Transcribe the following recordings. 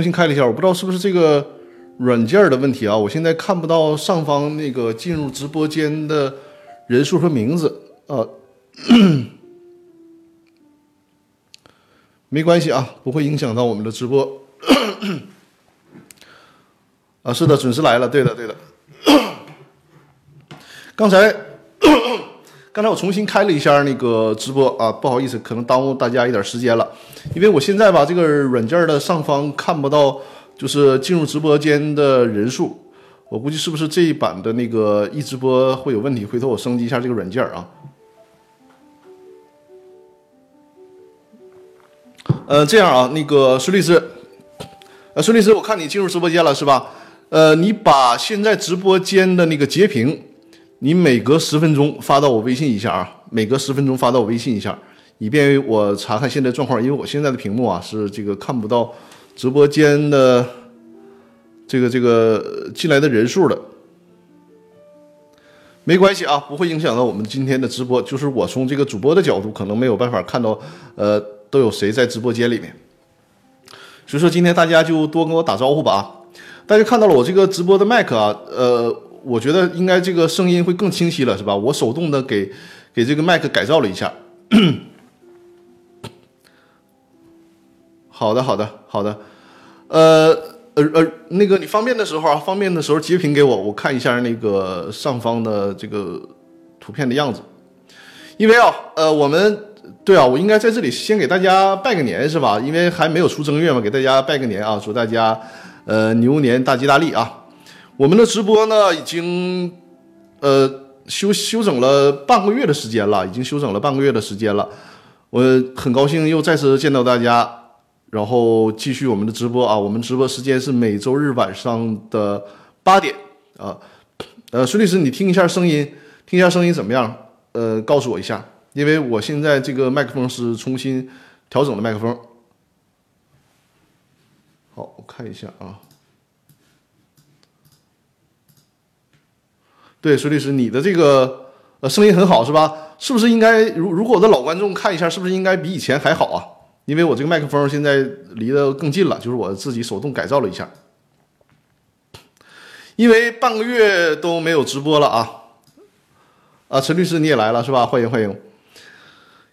重新开了一下，我不知道是不是这个软件的问题啊，我现在看不到上方那个进入直播间的人数和名字啊。没关系啊，不会影响到我们的直播。啊，是的，准时来了，对的，对的。刚才刚才我重新开了一下那个直播啊，不好意思，可能耽误大家一点时间了，因为我现在吧这个软件的上方看不到，就是进入直播间的人数，我估计是不是这一版的那个一直播会有问题？回头我升级一下这个软件啊。呃，这样啊，那个孙律师，呃，孙律师，我看你进入直播间了是吧？呃，你把现在直播间的那个截屏，你每隔十分钟发到我微信一下啊，每隔十分钟发到我微信一下，以便于我查看现在状况。因为我现在的屏幕啊是这个看不到直播间的这个这个进来的人数的，没关系啊，不会影响到我们今天的直播。就是我从这个主播的角度可能没有办法看到，呃。都有谁在直播间里面？所以说今天大家就多跟我打招呼吧啊！大家看到了我这个直播的麦克啊，呃，我觉得应该这个声音会更清晰了，是吧？我手动的给给这个麦克改造了一下。好的，好的，好的。呃呃呃，那个你方便的时候啊，方便的时候截屏给我，我看一下那个上方的这个图片的样子。因为啊，呃，我们。对啊，我应该在这里先给大家拜个年，是吧？因为还没有出正月嘛，给大家拜个年啊，祝大家呃牛年大吉大利啊！我们的直播呢，已经呃休休整了半个月的时间了，已经休整了半个月的时间了。我很高兴又再次见到大家，然后继续我们的直播啊。我们直播时间是每周日晚上的八点啊。呃，孙律师，你听一下声音，听一下声音怎么样？呃，告诉我一下。因为我现在这个麦克风是重新调整的麦克风。好，我看一下啊。对，孙律师，你的这个呃声音很好是吧？是不是应该如如果我的老观众看一下，是不是应该比以前还好啊？因为我这个麦克风现在离得更近了，就是我自己手动改造了一下。因为半个月都没有直播了啊。啊，陈律师你也来了是吧？欢迎欢迎。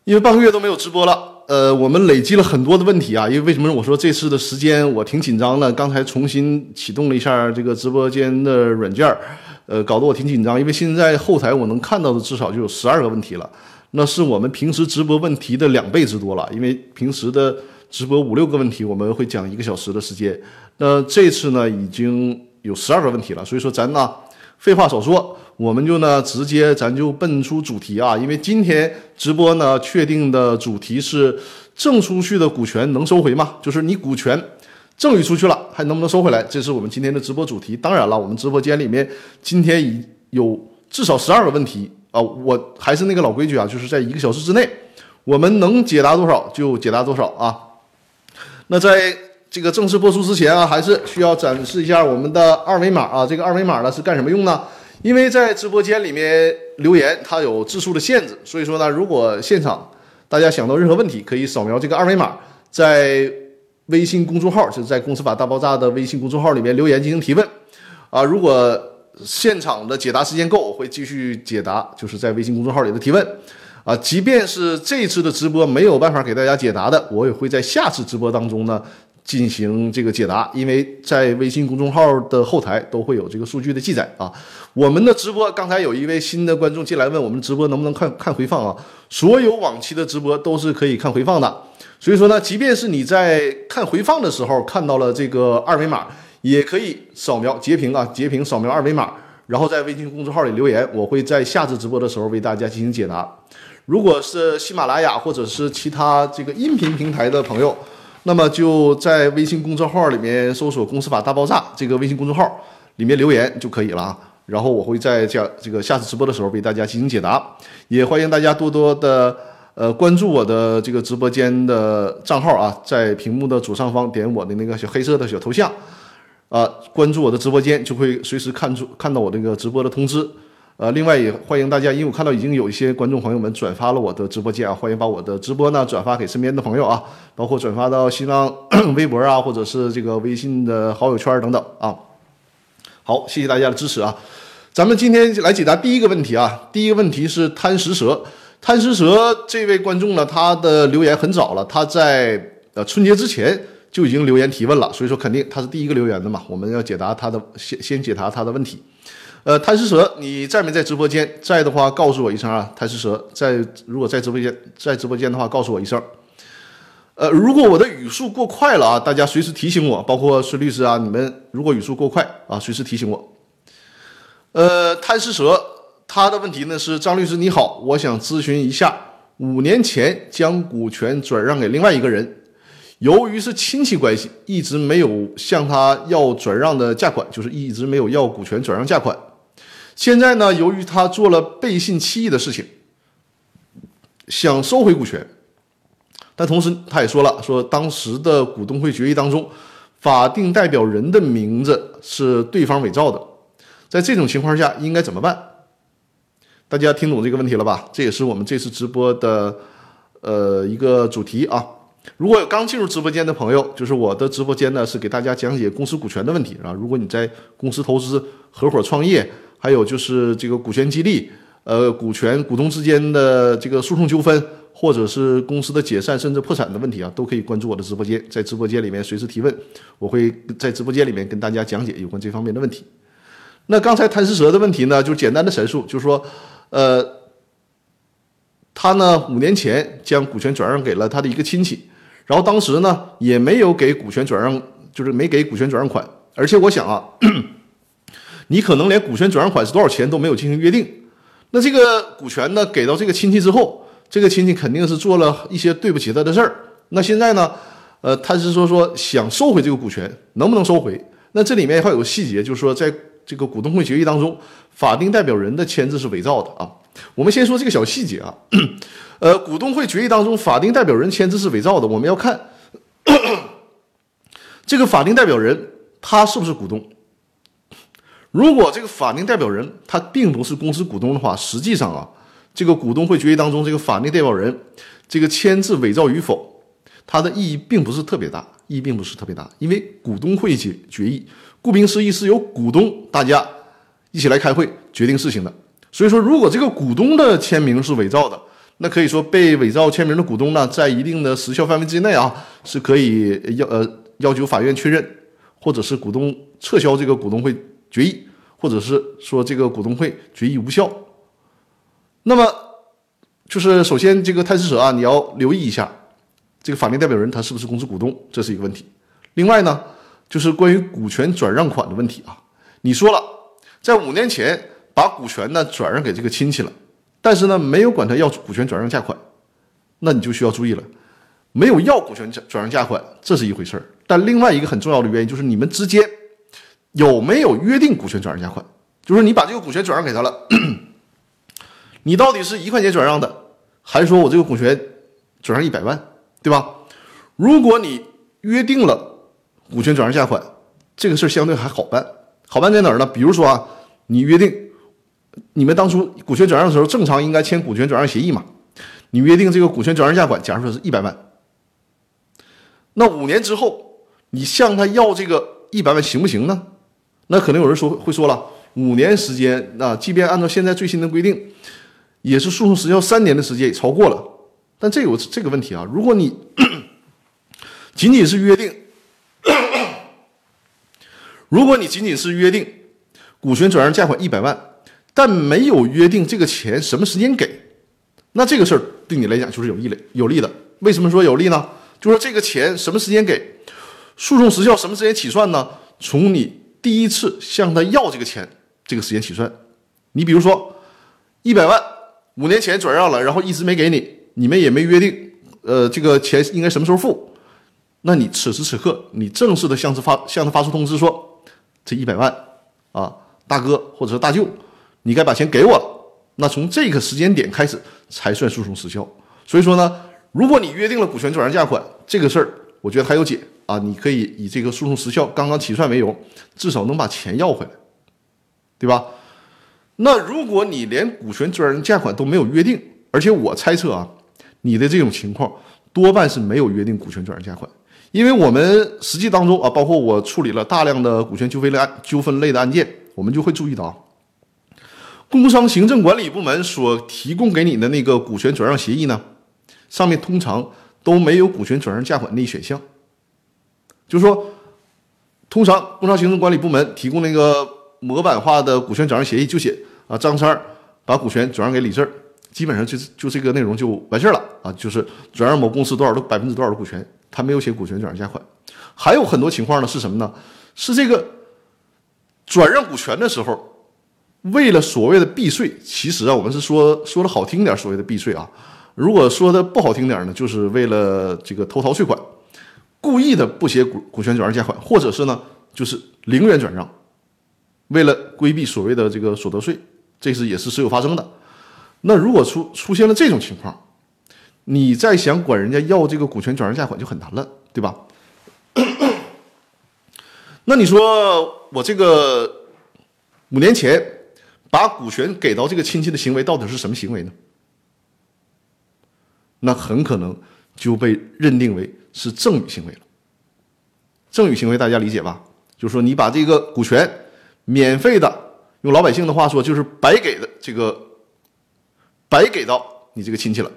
因为半个月都没有直播了，呃，我们累积了很多的问题啊。因为为什么我说这次的时间我挺紧张的？刚才重新启动了一下这个直播间的软件儿，呃，搞得我挺紧张。因为现在后台我能看到的至少就有十二个问题了，那是我们平时直播问题的两倍之多了。因为平时的直播五六个问题我们会讲一个小时的时间，那这次呢已经有十二个问题了。所以说咱呢，废话少说。我们就呢，直接咱就奔出主题啊，因为今天直播呢，确定的主题是挣出去的股权能收回吗？就是你股权赠与出去了，还能不能收回来？这是我们今天的直播主题。当然了，我们直播间里面今天已有至少十二个问题啊，我还是那个老规矩啊，就是在一个小时之内，我们能解答多少就解答多少啊。那在这个正式播出之前啊，还是需要展示一下我们的二维码啊。这个二维码呢是干什么用呢？因为在直播间里面留言，它有字数的限制，所以说呢，如果现场大家想到任何问题，可以扫描这个二维码，在微信公众号，就是在《公司法大爆炸》的微信公众号里面留言进行提问。啊，如果现场的解答时间够，我会继续解答，就是在微信公众号里的提问。啊，即便是这次的直播没有办法给大家解答的，我也会在下次直播当中呢。进行这个解答，因为在微信公众号的后台都会有这个数据的记载啊。我们的直播刚才有一位新的观众进来问我们直播能不能看看回放啊？所有往期的直播都是可以看回放的。所以说呢，即便是你在看回放的时候看到了这个二维码，也可以扫描截屏啊，截屏扫描二维码，然后在微信公众号里留言，我会在下次直播的时候为大家进行解答。如果是喜马拉雅或者是其他这个音频平台的朋友。那么就在微信公众号里面搜索“公司法大爆炸”这个微信公众号里面留言就可以了啊。然后我会在这这个下次直播的时候为大家进行解答。也欢迎大家多多的呃关注我的这个直播间的账号啊，在屏幕的左上方点我的那个小黑色的小头像啊，关注我的直播间就会随时看出看到我这个直播的通知。呃，另外也欢迎大家，因为我看到已经有一些观众朋友们转发了我的直播间啊，欢迎把我的直播呢转发给身边的朋友啊，包括转发到新浪微博啊，或者是这个微信的好友圈等等啊。好，谢谢大家的支持啊。咱们今天来解答第一个问题啊，第一个问题是贪食蛇，贪食蛇这位观众呢，他的留言很早了，他在呃春节之前就已经留言提问了，所以说肯定他是第一个留言的嘛，我们要解答他的先先解答他的问题。呃，贪食蛇，你在没在直播间？在的话，告诉我一声啊。贪食蛇在，如果在直播间，在直播间的话，告诉我一声。呃，如果我的语速过快了啊，大家随时提醒我，包括孙律师啊，你们如果语速过快啊，随时提醒我。呃，贪食蛇他的问题呢是：张律师你好，我想咨询一下，五年前将股权转让给另外一个人，由于是亲戚关系，一直没有向他要转让的价款，就是一直没有要股权转让价款。现在呢，由于他做了背信弃义的事情，想收回股权，但同时他也说了，说当时的股东会决议当中，法定代表人的名字是对方伪造的，在这种情况下应该怎么办？大家听懂这个问题了吧？这也是我们这次直播的呃一个主题啊。如果有刚进入直播间的朋友，就是我的直播间呢是给大家讲解公司股权的问题啊。如果你在公司投资、合伙创业，还有就是这个股权激励，呃，股权股东之间的这个诉讼纠纷，或者是公司的解散甚至破产的问题啊，都可以关注我的直播间，在直播间里面随时提问，我会在直播间里面跟大家讲解有关这方面的问题。那刚才贪食蛇的问题呢，就简单的陈述，就是说，呃，他呢五年前将股权转让给了他的一个亲戚，然后当时呢也没有给股权转让，就是没给股权转让款，而且我想啊。你可能连股权转让款是多少钱都没有进行约定，那这个股权呢给到这个亲戚之后，这个亲戚肯定是做了一些对不起他的事儿。那现在呢，呃，他是说说想收回这个股权，能不能收回？那这里面还有个细节，就是说在这个股东会决议当中，法定代表人的签字是伪造的啊。我们先说这个小细节啊，呃，股东会决议当中法定代表人签字是伪造的，我们要看 这个法定代表人他是不是股东。如果这个法定代表人他并不是公司股东的话，实际上啊，这个股东会决议当中这个法定代表人这个签字伪造与否，它的意义并不是特别大，意义并不是特别大，因为股东会决决议，顾名思义是由股东大家一起来开会决定事情的。所以说，如果这个股东的签名是伪造的，那可以说被伪造签名的股东呢，在一定的时效范围之内啊，是可以要呃要求法院确认，或者是股东撤销这个股东会。决议，或者是说这个股东会决议无效，那么就是首先这个贪食蛇啊，你要留意一下这个法定代表人他是不是公司股东，这是一个问题。另外呢，就是关于股权转让款的问题啊，你说了在五年前把股权呢转让给这个亲戚了，但是呢没有管他要股权转让价款，那你就需要注意了，没有要股权转转让价款，这是一回事儿。但另外一个很重要的原因就是你们之间。有没有约定股权转让价款？就是你把这个股权转让给他了，你到底是一块钱转让的，还是说我这个股权转让一百万，对吧？如果你约定了股权转让价款，这个事儿相对还好办。好办在哪儿呢？比如说啊，你约定你们当初股权转让的时候，正常应该签股权转让协议嘛？你约定这个股权转让价款，假如说是一百万，那五年之后你向他要这个一百万行不行呢？那可能有人说会说了，五年时间，那即便按照现在最新的规定，也是诉讼时效三年的时间也超过了。但这有这个问题啊，如果你 仅仅是约定，如果你仅仅是约定股权转让价款一百万，但没有约定这个钱什么时间给，那这个事儿对你来讲就是有利的，有利的。为什么说有利呢？就说这个钱什么时间给，诉讼时效什么时间起算呢？从你。第一次向他要这个钱，这个时间起算。你比如说，一百万五年前转让了，然后一直没给你，你们也没约定，呃，这个钱应该什么时候付？那你此时此刻，你正式的向他发向他发出通知说，这一百万啊，大哥或者是大舅，你该把钱给我了。那从这个时间点开始才算诉讼时效。所以说呢，如果你约定了股权转让价款，这个事儿，我觉得还有解。啊，你可以以这个诉讼时效刚刚起算为由，至少能把钱要回来，对吧？那如果你连股权转让价款都没有约定，而且我猜测啊，你的这种情况多半是没有约定股权转让价款，因为我们实际当中啊，包括我处理了大量的股权纠纷类案纠纷类的案件，我们就会注意到，工商行政管理部门所提供给你的那个股权转让协议呢，上面通常都没有股权转让价款那一选项，就是说，通常工商行政管理部门提供那个。模板化的股权转让协议就写啊，张三把股权转让给李四，基本上就是就这个内容就完事儿了啊，就是转让某公司多少的百分之多少的股权，他没有写股权转让价款。还有很多情况呢是什么呢？是这个转让股权的时候，为了所谓的避税，其实啊，我们是说说的好听点，所谓的避税啊，如果说的不好听点呢，就是为了这个偷逃税款，故意的不写股股权转让价款，或者是呢，就是零元转让。为了规避所谓的这个所得税，这是也是时有发生的。那如果出出现了这种情况，你再想管人家要这个股权转让价款就很难了，对吧？那你说我这个五年前把股权给到这个亲戚的行为到底是什么行为呢？那很可能就被认定为是赠与行为了。赠与行为大家理解吧？就是说你把这个股权。免费的，用老百姓的话说，就是白给的这个，白给到你这个亲戚了，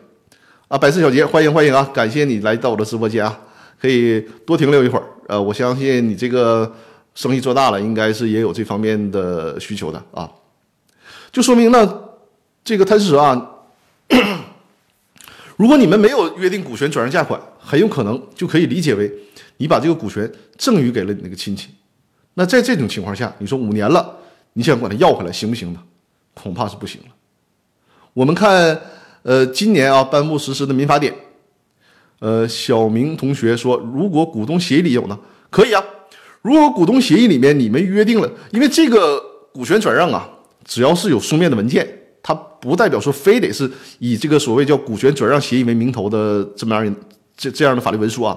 啊，百事小杰，欢迎欢迎啊，感谢你来到我的直播间啊，可以多停留一会儿，呃，我相信你这个生意做大了，应该是也有这方面的需求的啊，就说明呢，这个贪吃蛇啊，如果你们没有约定股权转让价款，很有可能就可以理解为你把这个股权赠与给了你那个亲戚。那在这种情况下，你说五年了，你想管他要回来行不行呢？恐怕是不行了。我们看，呃，今年啊颁布实施的民法典，呃，小明同学说，如果股东协议里有呢，可以啊。如果股东协议里面你们约定了，因为这个股权转让啊，只要是有书面的文件，它不代表说非得是以这个所谓叫股权转让协议为名头的这么样这这样的法律文书啊。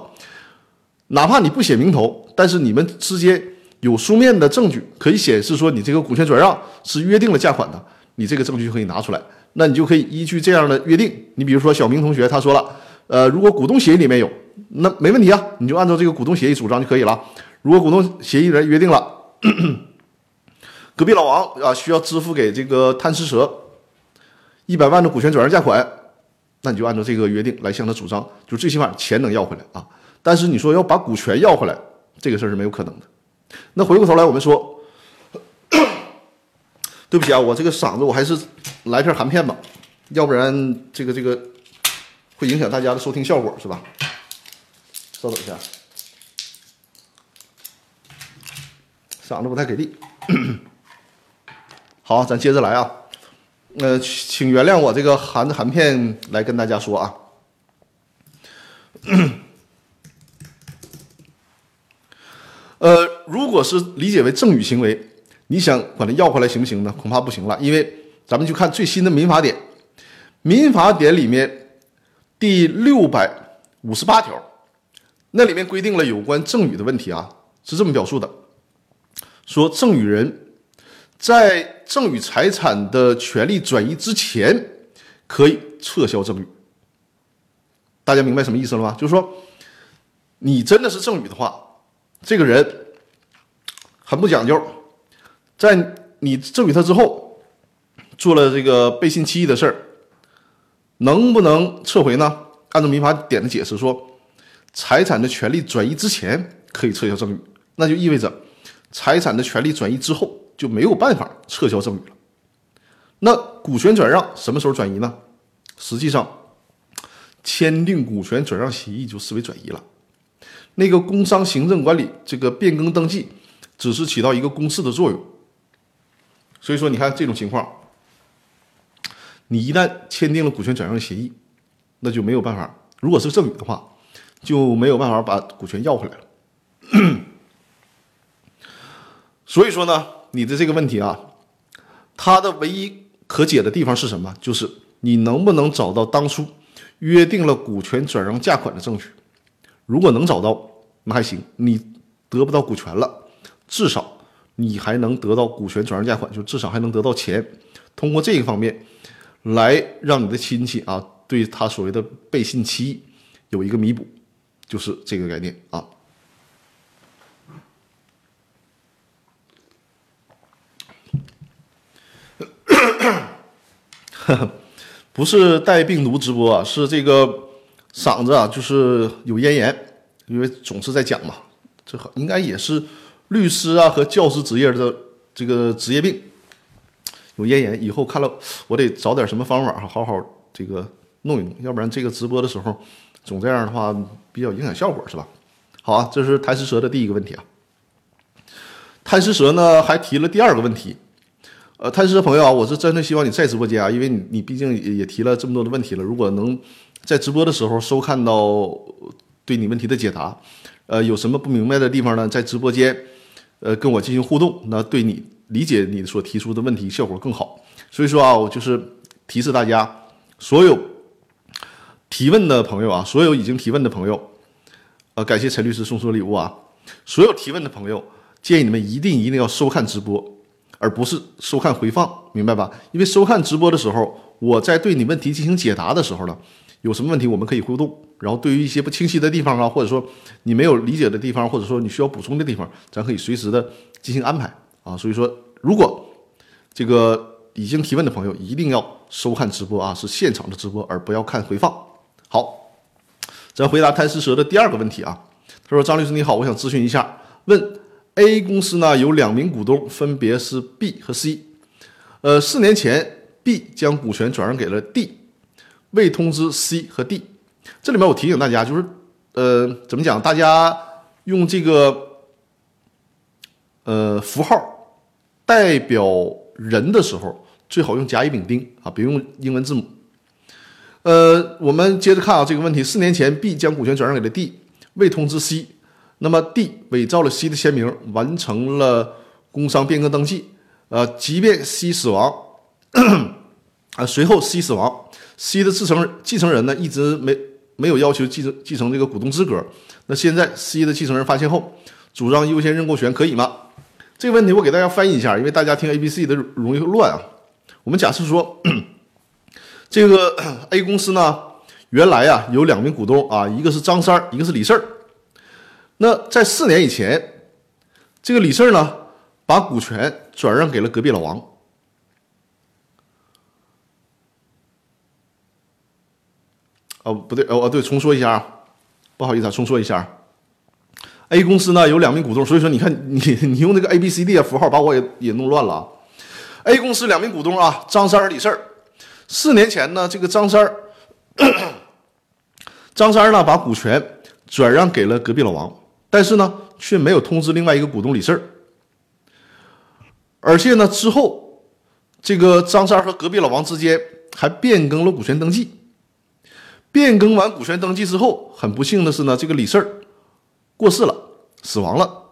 哪怕你不写名头，但是你们之间。有书面的证据可以显示说你这个股权转让是约定了价款的，你这个证据就可以拿出来，那你就可以依据这样的约定，你比如说小明同学他说了，呃，如果股东协议里面有，那没问题啊，你就按照这个股东协议主张就可以了。如果股东协议人约定了，隔壁老王啊需要支付给这个贪吃蛇一百万的股权转让价款，那你就按照这个约定来向他主张，就最起码钱能要回来啊。但是你说要把股权要回来，这个事儿是没有可能的。那回过头来，我们说，对不起啊，我这个嗓子，我还是来片含片吧，要不然这个这个会影响大家的收听效果，是吧？稍等一下，嗓子不太给力。好，咱接着来啊。呃，请原谅我这个含着含片来跟大家说啊。呃，如果是理解为赠与行为，你想管它要回来行不行呢？恐怕不行了，因为咱们就看最新的民法典，民法典里面第六百五十八条，那里面规定了有关赠与的问题啊，是这么表述的：说赠与人在赠与财产的权利转移之前，可以撤销赠与。大家明白什么意思了吗？就是说，你真的是赠与的话。这个人很不讲究，在你赠与他之后，做了这个背信弃义的事儿，能不能撤回呢？按照民法典的解释说，财产的权利转移之前可以撤销赠与，那就意味着财产的权利转移之后就没有办法撤销赠与了。那股权转让什么时候转移呢？实际上，签订股权转让协议就视为转移了。那个工商行政管理这个变更登记，只是起到一个公示的作用。所以说，你看这种情况，你一旦签订了股权转让协议，那就没有办法。如果是赠与的话，就没有办法把股权要回来了。所以说呢，你的这个问题啊，它的唯一可解的地方是什么？就是你能不能找到当初约定了股权转让价款的证据？如果能找到，那还行，你得不到股权了，至少你还能得到股权转让价款，就至少还能得到钱。通过这个方面来让你的亲戚啊，对他所谓的背信弃义有一个弥补，就是这个概念啊。不是带病毒直播啊，是这个嗓子啊，就是有咽炎，因为总是在讲嘛，这应该也是律师啊和教师职业的这个职业病，有咽炎。以后看了我得找点什么方法，好好这个弄一弄，要不然这个直播的时候总这样的话比较影响效果，是吧？好啊，这是贪吃蛇的第一个问题啊。贪吃蛇呢还提了第二个问题。呃，贪吃的朋友啊，我是真的希望你在直播间啊，因为你你毕竟也也提了这么多的问题了。如果能在直播的时候收看到对你问题的解答，呃，有什么不明白的地方呢，在直播间呃跟我进行互动，那对你理解你所提出的问题效果更好。所以说啊，我就是提示大家，所有提问的朋友啊，所有已经提问的朋友，呃，感谢陈律师送出的礼物啊，所有提问的朋友，建议你们一定一定要收看直播。而不是收看回放，明白吧？因为收看直播的时候，我在对你问题进行解答的时候呢，有什么问题我们可以互动。然后对于一些不清晰的地方啊，或者说你没有理解的地方，或者说你需要补充的地方，咱可以随时的进行安排啊。所以说，如果这个已经提问的朋友一定要收看直播啊，是现场的直播，而不要看回放。好，咱回答贪吃蛇的第二个问题啊。他说：“张律师你好，我想咨询一下，问。” A 公司呢有两名股东，分别是 B 和 C。呃，四年前 B 将股权转让给了 D，未通知 C 和 D。这里面我提醒大家，就是呃，怎么讲？大家用这个呃符号代表人的时候，最好用甲乙丙丁啊，别用英文字母。呃，我们接着看啊这个问题：四年前 B 将股权转让给了 D，未通知 C。那么 D 伪造了 C 的签名，完成了工商变更登记。呃，即便 C 死亡，啊，随后 C 死亡，C 的继承继承人呢一直没没有要求继承继承这个股东资格。那现在 C 的继承人发现后，主张优先认购权可以吗？这个问题我给大家翻译一下，因为大家听 A、B、C 的容易乱啊。我们假设说，这个 A 公司呢，原来啊有两名股东啊，一个是张三，一个是李四儿。那在四年以前，这个李四呢，把股权转让给了隔壁老王。哦，不对，哦哦，对，重说一下啊，不好意思啊，重说一下。A 公司呢有两名股东，所以说你看你 你用那个 A B C D 的符号把我也也弄乱了啊。A 公司两名股东啊，张三、李四。四年前呢，这个张三，张三呢把股权转让给了隔壁老王。但是呢，却没有通知另外一个股东李四儿，而且呢，之后这个张三和隔壁老王之间还变更了股权登记。变更完股权登记之后，很不幸的是呢，这个李四儿过世了，死亡了。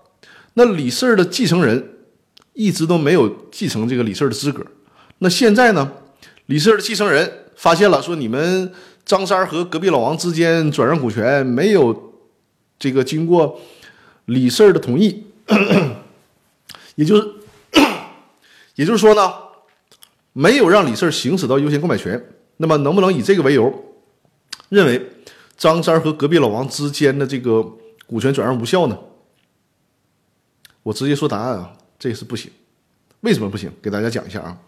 那李四儿的继承人一直都没有继承这个李四儿的资格。那现在呢，李四儿的继承人发现了，说你们张三和隔壁老王之间转让股权没有。这个经过李四儿的同意，也就是 也就是说呢，没有让李四儿行使到优先购买权。那么，能不能以这个为由，认为张三和隔壁老王之间的这个股权转让无效呢？我直接说答案啊，这是不行。为什么不行？给大家讲一下啊，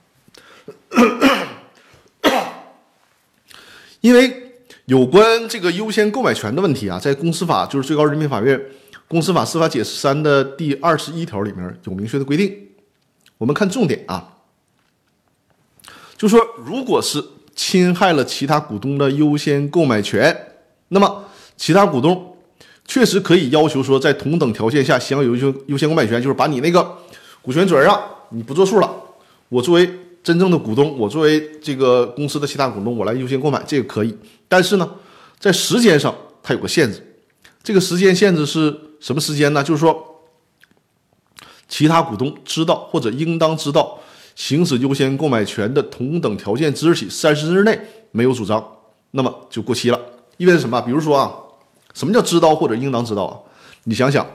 因为。有关这个优先购买权的问题啊，在公司法就是最高人民法院公司法司法解释三的第二十一条里面有明确的规定。我们看重点啊，就说如果是侵害了其他股东的优先购买权，那么其他股东确实可以要求说，在同等条件下享有优先优先购买权，就是把你那个股权转让，你不作数了，我作为。真正的股东，我作为这个公司的其他股东，我来优先购买，这个可以。但是呢，在时间上它有个限制，这个时间限制是什么时间呢？就是说，其他股东知道或者应当知道行使优先购买权的同等条件之日起三十日内没有主张，那么就过期了。意味着什么？比如说啊，什么叫知道或者应当知道啊？你想想，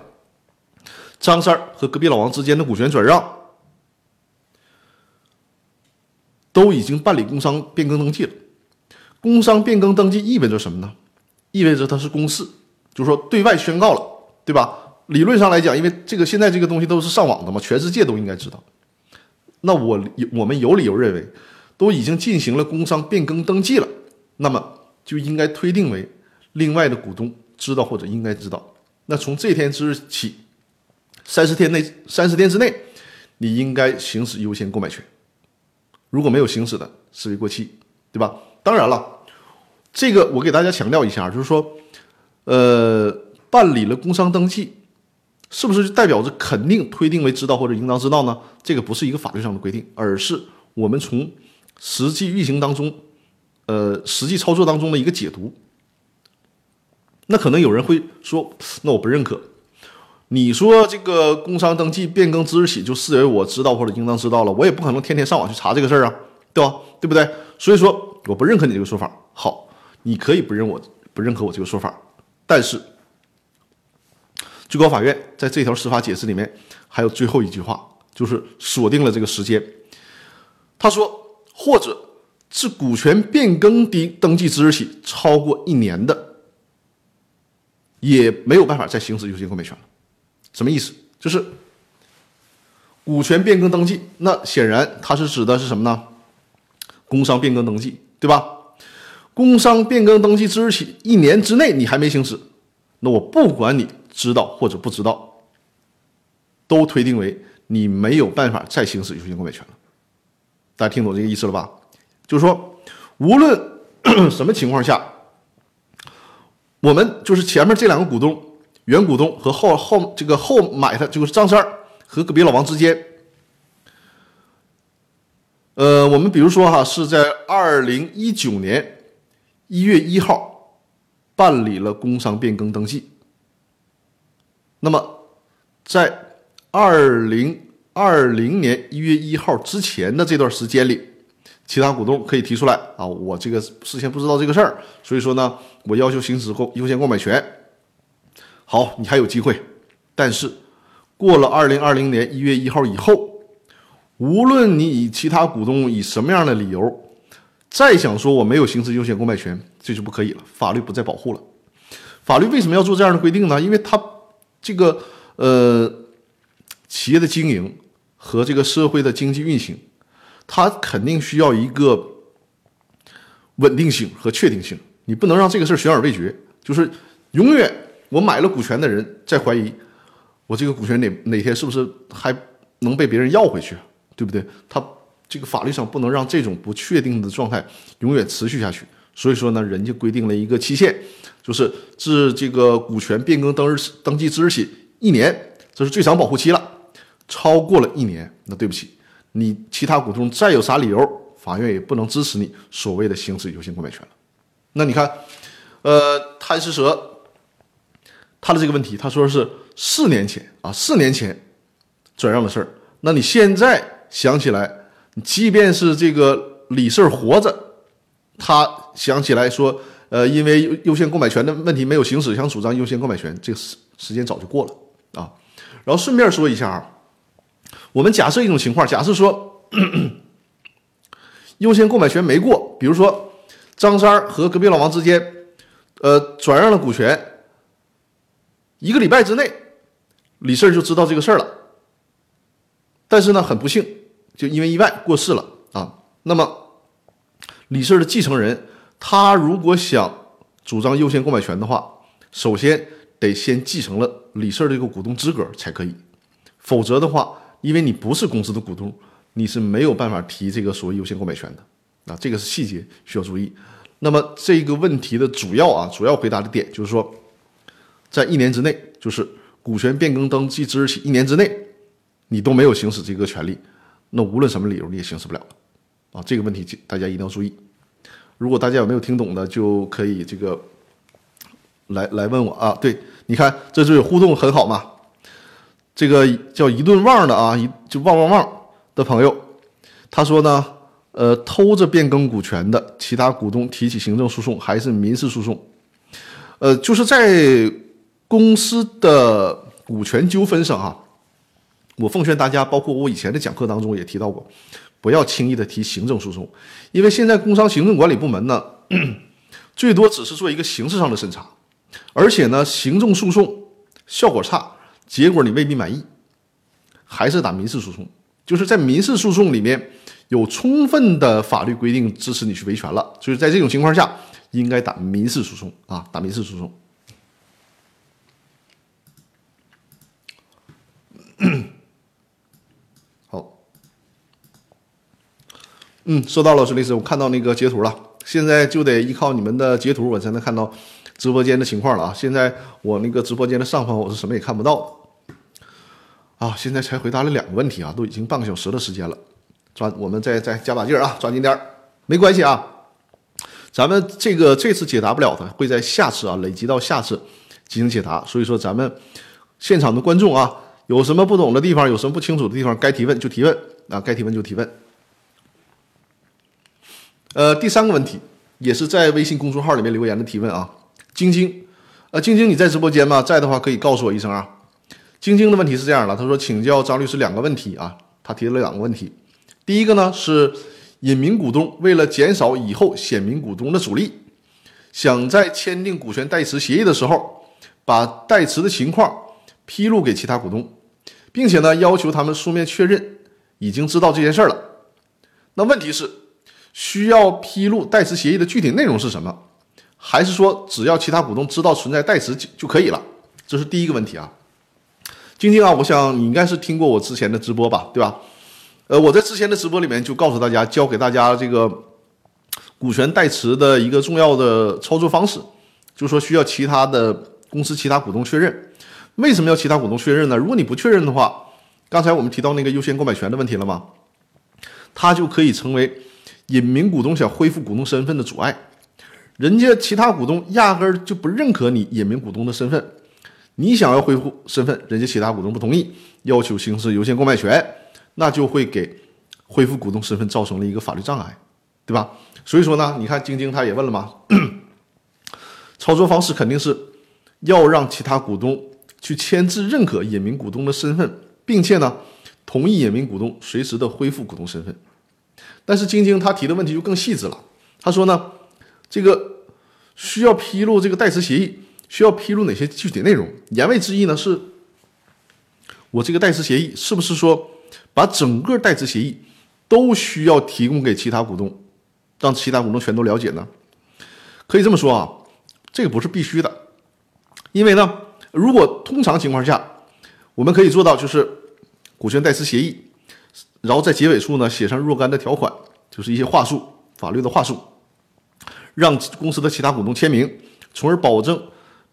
张三儿和隔壁老王之间的股权转让都已经办理工商变更登记了。工商变更登记意味着什么呢？意味着它是公示，就是说对外宣告了，对吧？理论上来讲，因为这个现在这个东西都是上网的嘛，全世界都应该知道。那我有我们有理由认为，都已经进行了工商变更登记了，那么就应该推定为另外的股东知道或者应该知道。那从这天之日起，三十天内三十天之内，你应该行使优先购买权。如果没有行使的，视为过期，对吧？当然了，这个我给大家强调一下，就是说，呃，办理了工商登记，是不是就代表着肯定推定为知道或者应当知道呢？这个不是一个法律上的规定，而是我们从实际运行当中，呃，实际操作当中的一个解读。那可能有人会说，那我不认可。你说这个工商登记变更之日起就视为我知道或者应当知道了，我也不可能天天上网去查这个事儿啊，对吧？对不对？所以说。我不认可你这个说法。好，你可以不认我不认可我这个说法，但是最高法院在这条司法解释里面还有最后一句话，就是锁定了这个时间。他说，或者自股权变更的登记之日起超过一年的，也没有办法再行使优先购买权了。什么意思？就是股权变更登记，那显然它是指的是什么呢？工商变更登记。对吧？工商变更登记之日起一年之内你还没行使，那我不管你知道或者不知道，都推定为你没有办法再行使优先购买权了。大家听懂这个意思了吧？就是说，无论 什么情况下，我们就是前面这两个股东，原股东和后后这个后买的，就是张三和隔壁老王之间。呃，我们比如说哈，是在二零一九年一月一号办理了工商变更登记。那么，在二零二零年一月一号之前的这段时间里，其他股东可以提出来啊，我这个事先不知道这个事儿，所以说呢，我要求行使购优先购买权。好，你还有机会，但是过了二零二零年一月一号以后。无论你以其他股东以什么样的理由，再想说我没有行使优先购买权，这就不可以了，法律不再保护了。法律为什么要做这样的规定呢？因为它这个呃企业的经营和这个社会的经济运行，它肯定需要一个稳定性和确定性。你不能让这个事儿悬而未决，就是永远我买了股权的人在怀疑我这个股权哪哪天是不是还能被别人要回去。对不对？他这个法律上不能让这种不确定的状态永远持续下去。所以说呢，人家规定了一个期限，就是自这个股权变更登日登记之日起一年，这是最长保护期了。超过了一年，那对不起，你其他股东再有啥理由，法院也不能支持你所谓的行使优先购买权了。那你看，呃，贪食蛇他的这个问题，他说是四年前啊，四年前转让的事儿。那你现在？想起来，即便是这个李四活着，他想起来说，呃，因为优先购买权的问题没有行使，想主张优先购买权，这个时时间早就过了啊。然后顺便说一下啊，我们假设一种情况，假设说优先购买权没过，比如说张三和隔壁老王之间，呃，转让了股权，一个礼拜之内，李四就知道这个事儿了，但是呢，很不幸。就因为意外过世了啊，那么李四的继承人，他如果想主张优先购买权的话，首先得先继承了李四这个股东资格才可以，否则的话，因为你不是公司的股东，你是没有办法提这个所谓优先购买权的啊，这个是细节需要注意。那么这个问题的主要啊，主要回答的点就是说，在一年之内，就是股权变更登记之日起一年之内，你都没有行使这个权利。那无论什么理由你也行使不了啊！这个问题大家一定要注意。如果大家有没有听懂的，就可以这个来来问我啊。对，你看这就有互动很好嘛。这个叫一顿旺的啊，一就旺旺旺的朋友，他说呢，呃，偷着变更股权的其他股东提起行政诉讼还是民事诉讼？呃，就是在公司的股权纠纷上哈，我奉劝大家，包括我以前的讲课当中也提到过，不要轻易的提行政诉讼，因为现在工商行政管理部门呢，最多只是做一个形式上的审查，而且呢，行政诉讼效果差，结果你未必满意，还是打民事诉讼。就是在民事诉讼里面有充分的法律规定支持你去维权了，所以在这种情况下，应该打民事诉讼啊，打民事诉讼。嗯，收到了，孙律师，我看到那个截图了。现在就得依靠你们的截图，我才能看到直播间的情况了啊！现在我那个直播间的上方，我是什么也看不到啊！现在才回答了两个问题啊，都已经半个小时的时间了，抓我们再再加把劲儿啊，抓紧点儿，没关系啊，咱们这个这次解答不了的，会在下次啊累积到下次进行解答。所以说，咱们现场的观众啊。有什么不懂的地方，有什么不清楚的地方，该提问就提问啊，该提问就提问。呃，第三个问题也是在微信公众号里面留言的提问啊，晶晶，呃，晶晶你在直播间吗？在的话可以告诉我一声啊。晶晶的问题是这样的，他说请教张律师两个问题啊，他提了两个问题。第一个呢是隐名股东为了减少以后显名股东的阻力，想在签订股权代持协议的时候把代持的情况披露给其他股东。并且呢，要求他们书面确认已经知道这件事儿了。那问题是，需要披露代持协议的具体内容是什么？还是说只要其他股东知道存在代持就可以了？这是第一个问题啊。晶晶啊，我想你应该是听过我之前的直播吧，对吧？呃，我在之前的直播里面就告诉大家，教给大家这个股权代持的一个重要的操作方式，就是说需要其他的公司其他股东确认。为什么要其他股东确认呢？如果你不确认的话，刚才我们提到那个优先购买权的问题了吗？它就可以成为隐名股东想恢复股东身份的阻碍。人家其他股东压根儿就不认可你隐名股东的身份，你想要恢复身份，人家其他股东不同意，要求行使优先购买权，那就会给恢复股东身份造成了一个法律障碍，对吧？所以说呢，你看晶晶他也问了嘛，操作方式肯定是要让其他股东。去签字认可隐名股东的身份，并且呢，同意隐名股东随时的恢复股东身份。但是晶晶他提的问题就更细致了，他说呢，这个需要披露这个代持协议需要披露哪些具体内容？言外之意呢是，我这个代持协议是不是说把整个代持协议都需要提供给其他股东，让其他股东全都了解呢？可以这么说啊，这个不是必须的，因为呢。如果通常情况下，我们可以做到就是股权代持协议，然后在结尾处呢写上若干的条款，就是一些话术，法律的话术，让公司的其他股东签名，从而保证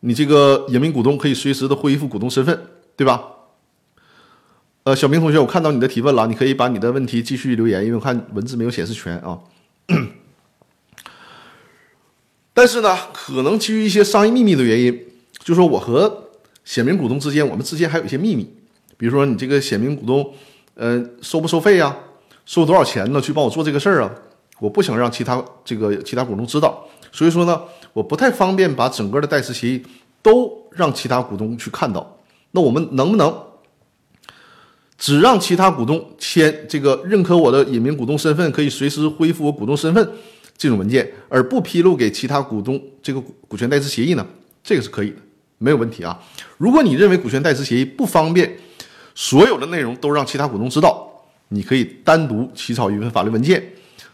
你这个隐名股东可以随时的恢复股东身份，对吧？呃，小明同学，我看到你的提问了，你可以把你的问题继续留言，因为我看文字没有显示全啊。但是呢，可能基于一些商业秘密的原因，就说我和显名股东之间，我们之间还有一些秘密，比如说你这个显名股东，呃，收不收费呀？收多少钱呢？去帮我做这个事儿啊？我不想让其他这个其他股东知道，所以说呢，我不太方便把整个的代持协议都让其他股东去看到。那我们能不能只让其他股东签这个认可我的隐名股东身份，可以随时恢复我股东身份这种文件，而不披露给其他股东这个股权代持协议呢？这个是可以的。没有问题啊！如果你认为股权代持协议不方便，所有的内容都让其他股东知道，你可以单独起草一份法律文件。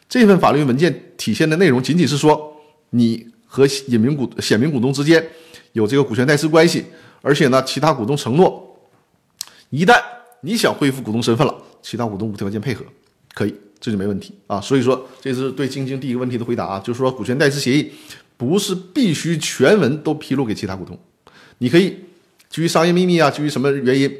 这份法律文件体现的内容仅仅是说，你和隐名股、显名股东之间有这个股权代持关系，而且呢，其他股东承诺，一旦你想恢复股东身份了，其他股东无条件配合，可以，这就没问题啊。所以说，这是对晶晶第一个问题的回答啊，就是说，股权代持协议不是必须全文都披露给其他股东。你可以基于商业秘密啊，基于什么原因，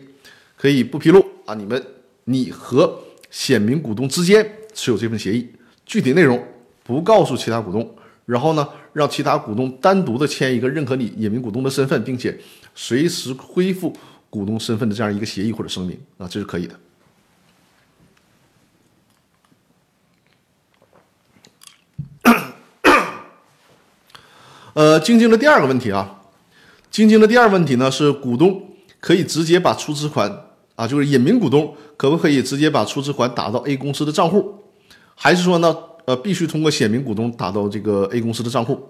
可以不披露啊？你们你和显名股东之间持有这份协议，具体内容不告诉其他股东，然后呢，让其他股东单独的签一个认可你隐名股东的身份，并且随时恢复股东身份的这样一个协议或者声明啊，这是可以的。呃，晶晶的第二个问题啊。晶晶的第二个问题呢是，股东可以直接把出资款啊，就是隐名股东可不可以直接把出资款打到 A 公司的账户，还是说呢，呃，必须通过显名股东打到这个 A 公司的账户？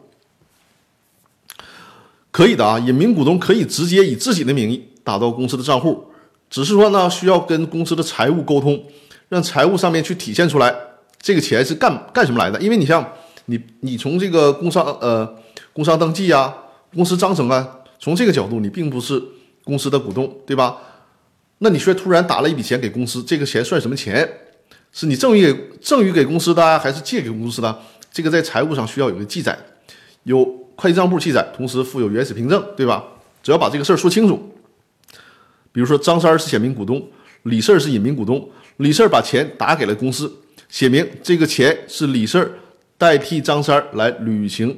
可以的啊，隐名股东可以直接以自己的名义打到公司的账户，只是说呢，需要跟公司的财务沟通，让财务上面去体现出来这个钱是干干什么来的。因为你像你你从这个工商呃工商登记啊、公司章程啊，从这个角度，你并不是公司的股东，对吧？那你却突然打了一笔钱给公司，这个钱算什么钱？是你赠予赠予给公司的，还是借给公司的？这个在财务上需要有个记载，有。会计账簿记载，同时附有原始凭证，对吧？只要把这个事儿说清楚。比如说，张三是显名股东，李四是隐名股东。李四把钱打给了公司，写明这个钱是李四代替张三来履行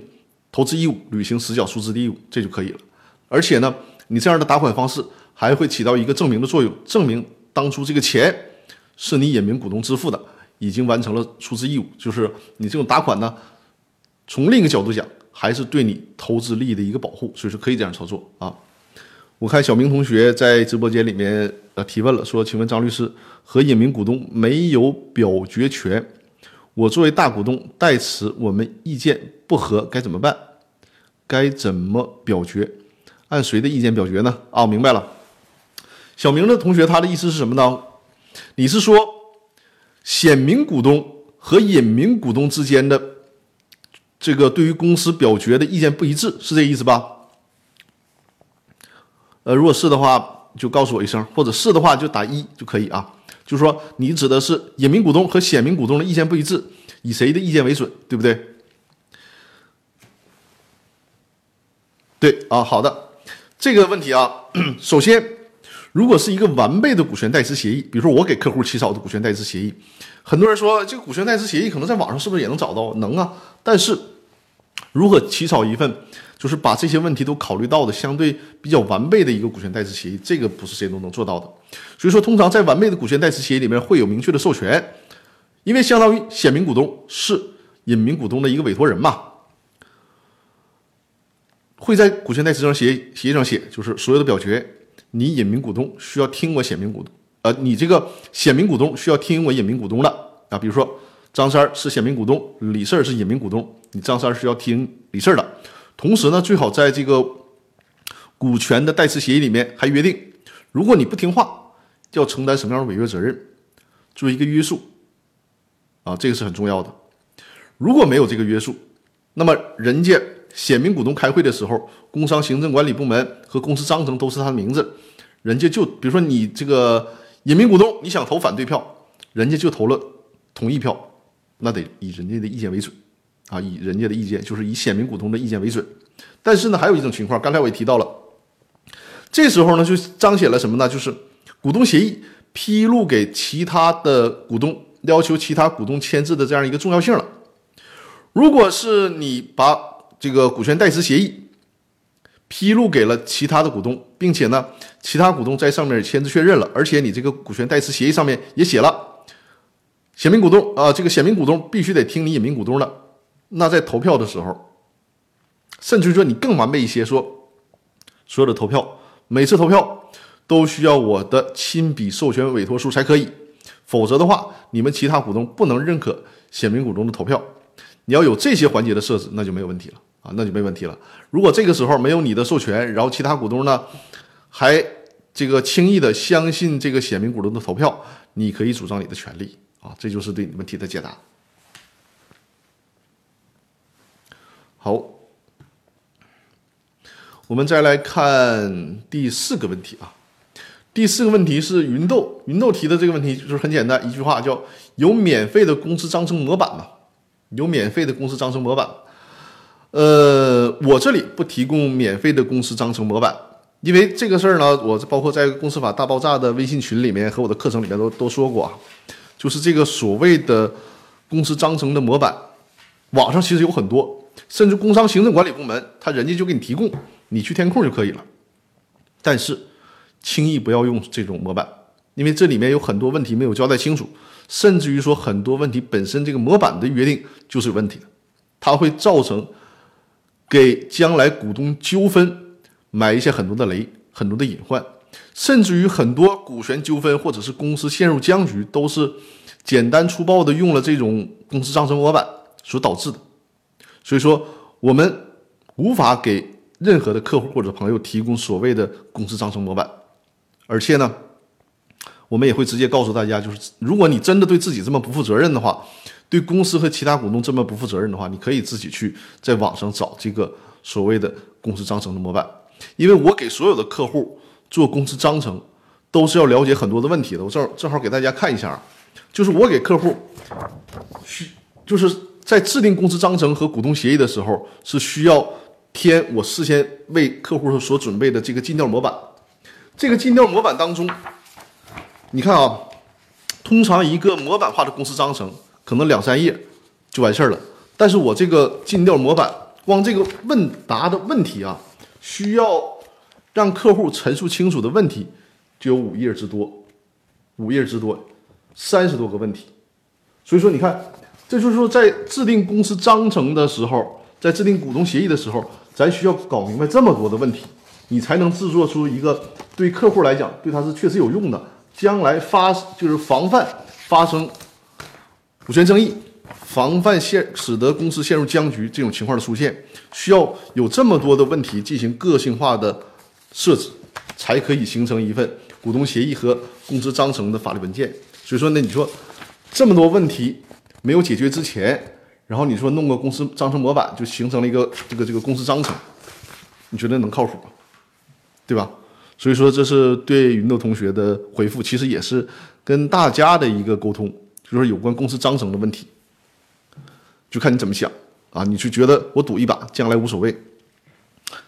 投资义务、履行实缴出资的义务，这就可以了。而且呢，你这样的打款方式还会起到一个证明的作用，证明当初这个钱是你隐名股东支付的，已经完成了出资义务。就是你这种打款呢，从另一个角度讲。还是对你投资利益的一个保护，所以说可以这样操作啊。我看小明同学在直播间里面呃提问了，说：“请问张律师，和隐名股东没有表决权，我作为大股东代持，我们意见不合该怎么办？该怎么表决？按谁的意见表决呢？”啊，明白了。小明的同学他的意思是什么呢？你是说显名股东和隐名股东之间的？这个对于公司表决的意见不一致，是这意思吧？呃，如果是的话，就告诉我一声；或者是的话，就打一就可以啊。就是说，你指的是隐名股东和显名股东的意见不一致，以谁的意见为准，对不对？对啊，好的。这个问题啊，首先，如果是一个完备的股权代持协议，比如说我给客户起草的股权代持协议，很多人说这个股权代持协议可能在网上是不是也能找到？能啊，但是。如何起草一份就是把这些问题都考虑到的相对比较完备的一个股权代持协议？这个不是谁都能做到的。所以说，通常在完备的股权代持协议里面会有明确的授权，因为相当于显名股东是隐名股东的一个委托人嘛，会在股权代持上协议协议上写，就是所有的表决，你隐名股东需要听我显名股东，呃，你这个显名股东需要听我隐名股东的啊，比如说。张三是显名股东，李四是隐名股东。你张三是要听李四的，同时呢，最好在这个股权的代持协议里面还约定，如果你不听话，要承担什么样的违约责任，做一个约束啊，这个是很重要的。如果没有这个约束，那么人家显名股东开会的时候，工商行政管理部门和公司章程都是他的名字，人家就比如说你这个隐名股东，你想投反对票，人家就投了同意票。那得以人家的意见为准，啊，以人家的意见就是以显名股东的意见为准。但是呢，还有一种情况，刚才我也提到了，这时候呢就彰显了什么呢？就是股东协议披露给其他的股东，要求其他股东签字的这样一个重要性了。如果是你把这个股权代持协议披露给了其他的股东，并且呢，其他股东在上面签字确认了，而且你这个股权代持协议上面也写了。显名股东啊，这个显名股东必须得听你隐名股东的。那在投票的时候，甚至说你更完备一些，说所有的投票，每次投票都需要我的亲笔授权委托书才可以，否则的话，你们其他股东不能认可显名股东的投票。你要有这些环节的设置，那就没有问题了啊，那就没问题了。如果这个时候没有你的授权，然后其他股东呢还这个轻易的相信这个显名股东的投票，你可以主张你的权利。啊，这就是对你问题的解答。好，我们再来看第四个问题啊。第四个问题是云豆云豆提的这个问题，就是很简单，一句话叫“有免费的公司章程模板吗？”有免费的公司章程模板。呃，我这里不提供免费的公司章程模板，因为这个事儿呢，我包括在公司法大爆炸的微信群里面和我的课程里面都都说过啊。就是这个所谓的公司章程的模板，网上其实有很多，甚至工商行政管理部门，他人家就给你提供，你去填空就可以了。但是，轻易不要用这种模板，因为这里面有很多问题没有交代清楚，甚至于说很多问题本身这个模板的约定就是有问题的，它会造成给将来股东纠纷埋下很多的雷，很多的隐患。甚至于很多股权纠纷或者是公司陷入僵局，都是简单粗暴的用了这种公司章程模板所导致的。所以说，我们无法给任何的客户或者朋友提供所谓的公司章程模板，而且呢，我们也会直接告诉大家，就是如果你真的对自己这么不负责任的话，对公司和其他股东这么不负责任的话，你可以自己去在网上找这个所谓的公司章程的模板，因为我给所有的客户做公司章程，都是要了解很多的问题的。我正正好给大家看一下，就是我给客户需就是在制定公司章程和股东协议的时候，是需要填我事先为客户所准备的这个尽调模板。这个尽调模板当中，你看啊，通常一个模板化的公司章程。可能两三页就完事儿了，但是我这个尽调模板，光这个问答的问题啊，需要让客户陈述清楚的问题，就有五页之多，五页之多，三十多个问题。所以说，你看，这就是说，在制定公司章程的时候，在制定股东协议的时候，咱需要搞明白这么多的问题，你才能制作出一个对客户来讲，对他是确实有用的，将来发就是防范发生。股权争议，防范陷使得公司陷入僵局这种情况的出现，需要有这么多的问题进行个性化的设置，才可以形成一份股东协议和公司章程的法律文件。所以说呢，你说这么多问题没有解决之前，然后你说弄个公司章程模板就形成了一个这个这个公司章程，你觉得能靠谱吗？对吧？所以说这是对云豆同学的回复，其实也是跟大家的一个沟通。就是有关公司章程的问题，就看你怎么想啊！你是觉得我赌一把，将来无所谓，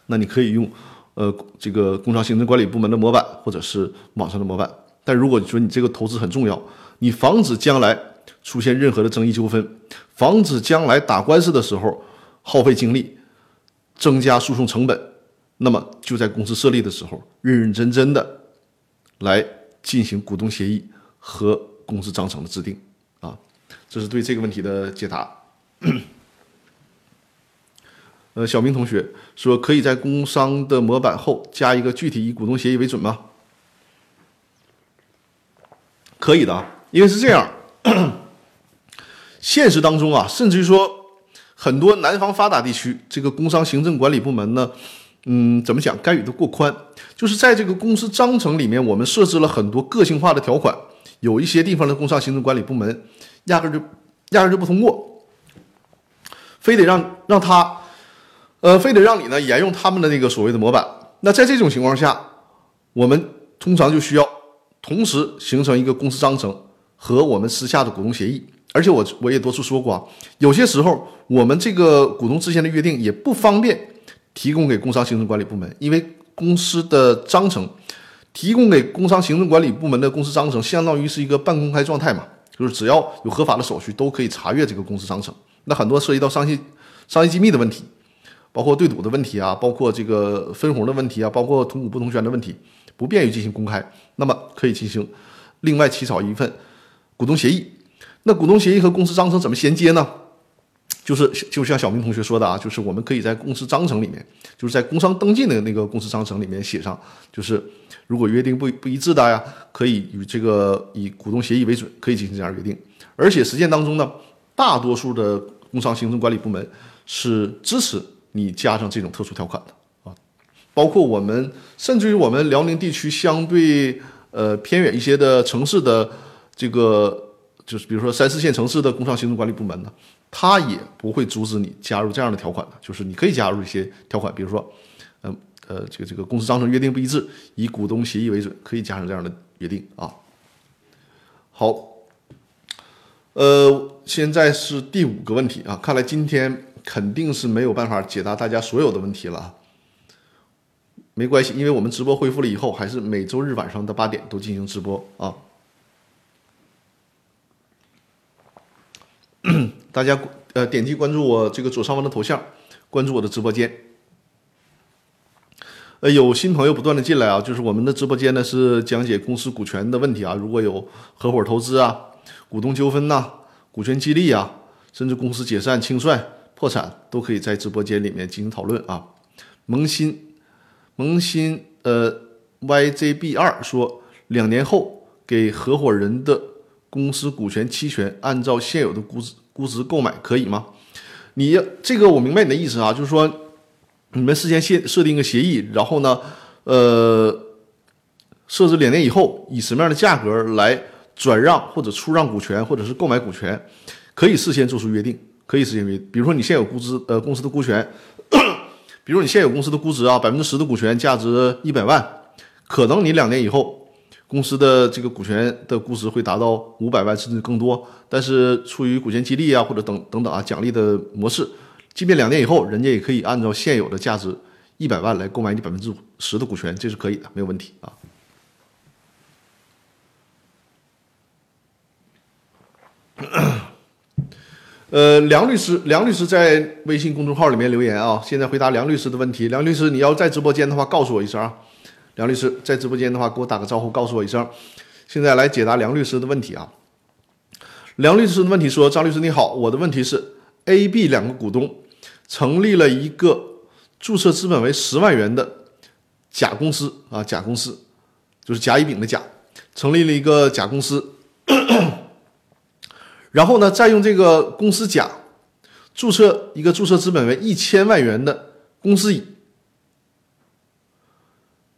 那你可以用呃这个工商行政管理部门的模板，或者是网上的模板。但如果你说你这个投资很重要，你防止将来出现任何的争议纠纷，防止将来打官司的时候耗费精力，增加诉讼成本，那么就在公司设立的时候，认认真真的来进行股东协议和公司章程的制定。这是对这个问题的解答。呃，小明同学说，可以在工商的模板后加一个具体以股东协议为准吗？可以的，因为是这样，现实当中啊，甚至于说很多南方发达地区，这个工商行政管理部门呢，嗯，怎么讲，干预的过宽，就是在这个公司章程里面，我们设置了很多个性化的条款，有一些地方的工商行政管理部门。压根就压根就不通过，非得让让他，呃，非得让你呢沿用他们的那个所谓的模板。那在这种情况下，我们通常就需要同时形成一个公司章程和我们私下的股东协议。而且我我也多次说过啊，有些时候我们这个股东之间的约定也不方便提供给工商行政管理部门，因为公司的章程提供给工商行政管理部门的公司章程，相当于是一个半公开状态嘛。就是只要有合法的手续，都可以查阅这个公司章程。那很多涉及到商业商业机密的问题，包括对赌的问题啊，包括这个分红的问题啊，包括同股不同权的问题，不便于进行公开。那么可以进行另外起草一份股东协议。那股东协议和公司章程怎么衔接呢？就是就像小明同学说的啊，就是我们可以在公司章程里面，就是在工商登记的那个公司章程里面写上，就是如果约定不不一致的呀，可以与这个以股东协议为准，可以进行这样约定。而且实践当中呢，大多数的工商行政管理部门是支持你加上这种特殊条款的啊，包括我们甚至于我们辽宁地区相对呃偏远一些的城市的这个。就是比如说三四线城市的工商行政管理部门呢，他也不会阻止你加入这样的条款的，就是你可以加入一些条款，比如说，呃，这个这个公司章程约定不一致，以股东协议为准，可以加上这样的约定啊。好，呃，现在是第五个问题啊，看来今天肯定是没有办法解答大家所有的问题了，没关系，因为我们直播恢复了以后，还是每周日晚上的八点都进行直播啊。大家呃点击关注我这个左上方的头像，关注我的直播间。呃，有新朋友不断的进来啊，就是我们的直播间呢是讲解公司股权的问题啊，如果有合伙投资啊、股东纠纷呐、股权激励啊，甚至公司解散清算、破产，都可以在直播间里面进行讨论啊。萌新，萌新，呃，YJB 二说，两年后给合伙人的公司股权期权按照现有的估值估值购买可以吗？你这个我明白你的意思啊，就是说你们事先先设定一个协议，然后呢，呃，设置两年以后以什么样的价格来转让或者出让股权或者是购买股权，可以事先做出约定，可以事先约定，比如说你现有估值呃公司的股权，比如你现有公司的估值啊百分之十的股权价值一百万，可能你两年以后。公司的这个股权的估值会达到五百万甚至更多，但是出于股权激励啊或者等等等啊奖励的模式，即便两年以后，人家也可以按照现有的价值一百万来购买你百分之十的股权，这是可以的，没有问题啊。呃，梁律师，梁律师在微信公众号里面留言啊，现在回答梁律师的问题。梁律师，你要在直播间的话，告诉我一声啊。梁律师在直播间的话，给我打个招呼，告诉我一声。现在来解答梁律师的问题啊。梁律师的问题说：“张律师你好，我的问题是，A、B 两个股东成立了一个注册资本为十万元的甲公司啊，甲公司就是甲乙丙的甲，成立了一个甲公司。然后呢，再用这个公司甲注册一个注册资本为一千万元的公司乙。”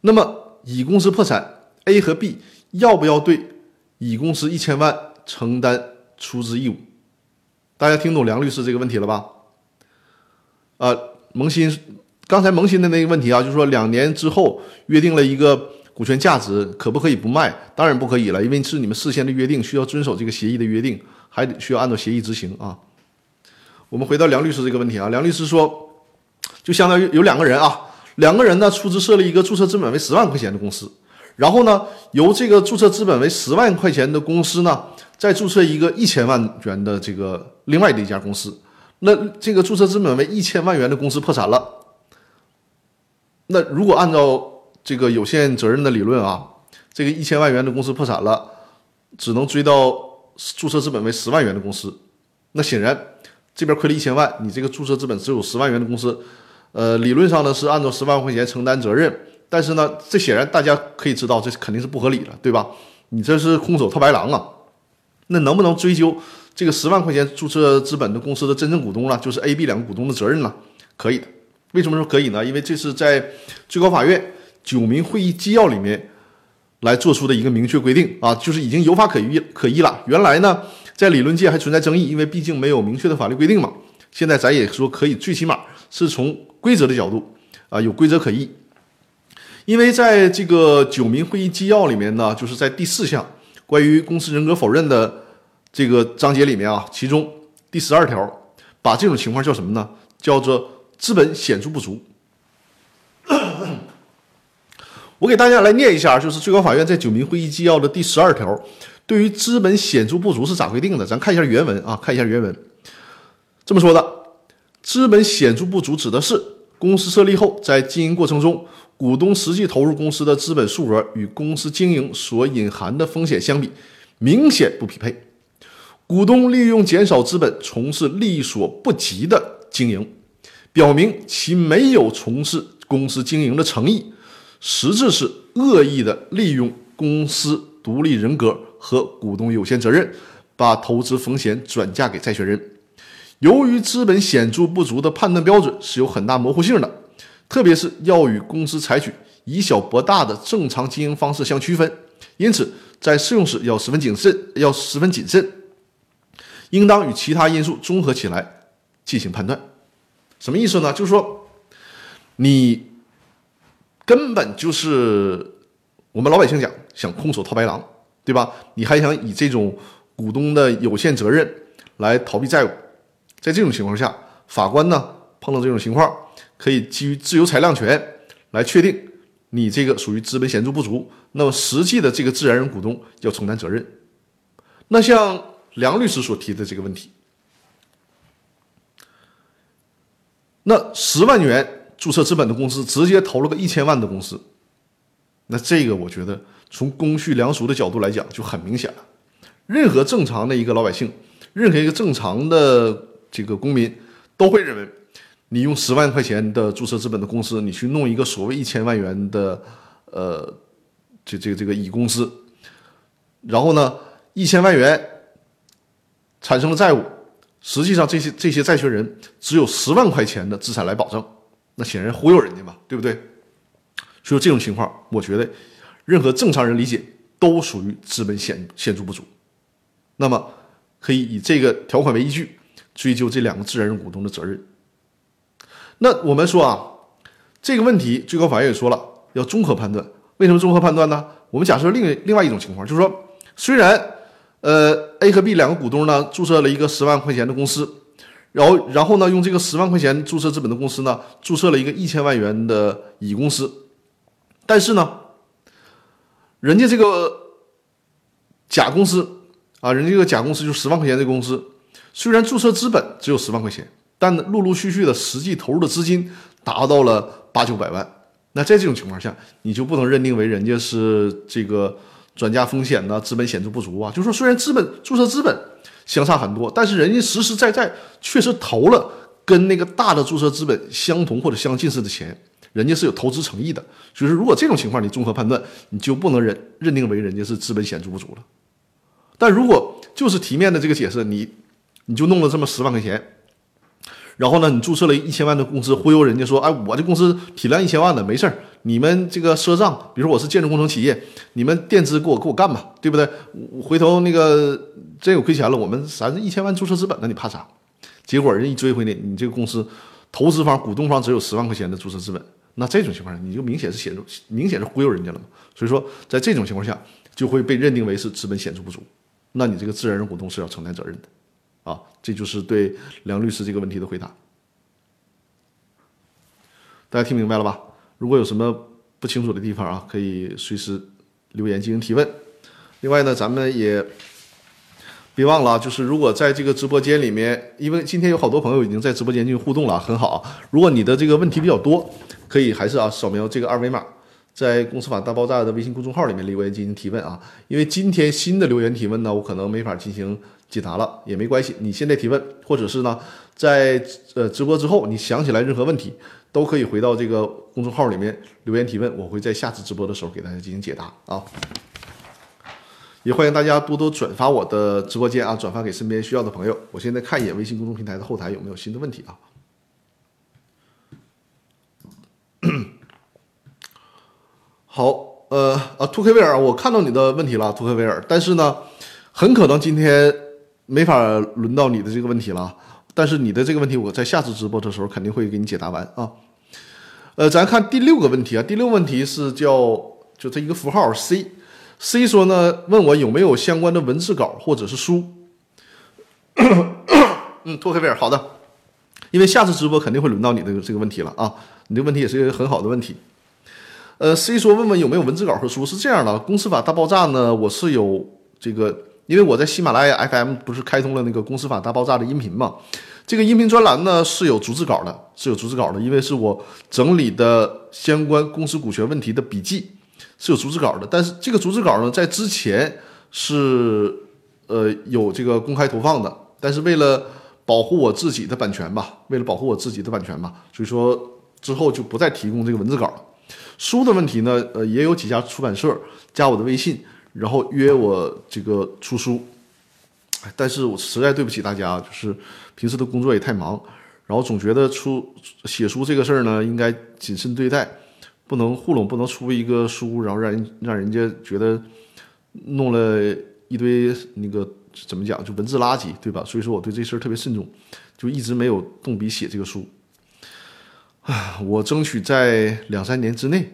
那么乙公司破产，A 和 B 要不要对乙公司一千万承担出资义务？大家听懂梁律师这个问题了吧？呃，萌新，刚才萌新的那个问题啊，就是说两年之后约定了一个股权价值，可不可以不卖？当然不可以了，因为是你们事先的约定，需要遵守这个协议的约定，还得需要按照协议执行啊。我们回到梁律师这个问题啊，梁律师说，就相当于有两个人啊。两个人呢，出资设立一个注册资本为十万块钱的公司，然后呢，由这个注册资本为十万块钱的公司呢，再注册一个一千万元的这个另外的一家公司。那这个注册资本为一千万元的公司破产了，那如果按照这个有限责任的理论啊，这个一千万元的公司破产了，只能追到注册资本为十万元的公司。那显然这边亏了一千万，你这个注册资本只有十万元的公司。呃，理论上呢是按照十万块钱承担责任，但是呢，这显然大家可以知道，这肯定是不合理的，对吧？你这是空手套白狼啊！那能不能追究这个十万块钱注册资本的公司的真正股东呢？就是 A、B 两个股东的责任呢？可以的。为什么说可以呢？因为这是在最高法院九民会议纪要里面来做出的一个明确规定啊，就是已经有法可依可依了。原来呢，在理论界还存在争议，因为毕竟没有明确的法律规定嘛。现在咱也说可以，最起码是从。规则的角度啊，有规则可依，因为在这个九民会议纪要里面呢，就是在第四项关于公司人格否认的这个章节里面啊，其中第十二条把这种情况叫什么呢？叫做资本显著不足。我给大家来念一下，就是最高法院在九民会议纪要的第十二条，对于资本显著不足是咋规定的？咱看一下原文啊，看一下原文，这么说的。资本显著不足指的是公司设立后，在经营过程中，股东实际投入公司的资本数额与公司经营所隐含的风险相比，明显不匹配。股东利用减少资本从事力所不及的经营，表明其没有从事公司经营的诚意，实质是恶意的利用公司独立人格和股东有限责任，把投资风险转嫁给债权人。由于资本显著不足的判断标准是有很大模糊性的，特别是要与公司采取以小博大的正常经营方式相区分，因此在适用时要十分谨慎，要十分谨慎，应当与其他因素综合起来进行判断。什么意思呢？就是说，你根本就是我们老百姓讲想空手套白狼，对吧？你还想以这种股东的有限责任来逃避债务？在这种情况下，法官呢碰到这种情况，可以基于自由裁量权来确定你这个属于资本显著不足，那么实际的这个自然人股东要承担责任。那像梁律师所提的这个问题，那十万元注册资本的公司直接投了个一千万的公司，那这个我觉得从公序良俗的角度来讲就很明显了。任何正常的一个老百姓，任何一个正常的。这个公民都会认为，你用十万块钱的注册资本的公司，你去弄一个所谓一千万元的呃这这个这个乙公司，然后呢一千万元产生了债务，实际上这些这些债权人只有十万块钱的资产来保证，那显然忽悠人家嘛，对不对？所以这种情况，我觉得任何正常人理解都属于资本显显著不足，那么可以以这个条款为依据追究这两个自然人股东的责任。那我们说啊，这个问题最高法院也说了，要综合判断。为什么综合判断呢？我们假设另另外一种情况，就是说，虽然呃 A 和 B 两个股东呢注册了一个十万块钱的公司，然后然后呢用这个十万块钱注册资本的公司呢注册了一个一千万元的乙公司，但是呢，人家这个甲公司啊，人家这个甲公司就十万块钱的公司，虽然注册资本只有十万块钱，但陆陆续续的实际投入的资金达到了八九百万。那在这种情况下，你就不能认定为人家是这个转嫁风险呢？资本显著不足啊。就是说，虽然资本注册资本相差很多，但是人家实实在在确实投了跟那个大的注册资本相同或者相近似的钱，人家是有投资诚意的。所以说，如果这种情况你综合判断，你就不能认认定为人家是资本显著不足了。但如果就是体面的这个解释，你你就弄了这么十万块钱。然后呢，你注册了一千万的公司，忽悠人家说，哎，我这公司体量一千万的，没事儿，你们这个赊账，比如说我是建筑工程企业，你们垫资给我给我干吧，对不对？回头那个真有亏钱了，我们咱是一千万注册资本，那你怕啥？结果人家一追回你，你这个公司投资方、股东方只有十万块钱的注册资本，那这种情况下，你就明显是显著，明显是忽悠人家了嘛。所以说，在这种情况下，就会被认定为是资本显著不足，那你这个自然人股东是要承担责任的。啊，这就是对梁律师这个问题的回答。大家听明白了吧？如果有什么不清楚的地方啊，可以随时留言进行提问。另外呢，咱们也别忘了，就是如果在这个直播间里面，因为今天有好多朋友已经在直播间进行互动了，很好。如果你的这个问题比较多，可以还是啊扫描这个二维码，在《公司法大爆炸》的微信公众号里面留言进行提问啊。因为今天新的留言提问呢，我可能没法进行。解答了也没关系，你现在提问，或者是呢，在呃直播之后你想起来任何问题，都可以回到这个公众号里面留言提问，我会在下次直播的时候给大家进行解答啊。也欢迎大家多多转发我的直播间啊，转发给身边需要的朋友。我现在看一眼微信公众平台的后台有没有新的问题啊。好，呃啊，图克威尔，我看到你的问题了，图克威尔，但是呢，很可能今天。没法轮到你的这个问题了，但是你的这个问题我在下次直播的时候肯定会给你解答完啊。呃，咱看第六个问题啊，第六个问题是叫就这一个符号 C，C 说呢问我有没有相关的文字稿或者是书。嗯，托克维尔，好的，因为下次直播肯定会轮到你的这个问题了啊，你这个问题也是一个很好的问题。呃，C 说问问有没有文字稿和书，是这样的，《公司法大爆炸》呢，我是有这个。因为我在喜马拉雅 FM 不是开通了那个公司法大爆炸的音频嘛，这个音频专栏呢是有逐字稿的，是有逐字稿的，因为是我整理的相关公司股权问题的笔记是有逐字稿的，但是这个逐字稿呢在之前是呃有这个公开投放的，但是为了保护我自己的版权吧，为了保护我自己的版权吧，所以说之后就不再提供这个文字稿了。书的问题呢，呃也有几家出版社加我的微信。然后约我这个出书，但是我实在对不起大家，就是平时的工作也太忙，然后总觉得出写书这个事儿呢，应该谨慎对待，不能糊弄，不能出一个书，然后让人让人家觉得弄了一堆那个怎么讲，就文字垃圾，对吧？所以说我对这事儿特别慎重，就一直没有动笔写这个书。啊，我争取在两三年之内，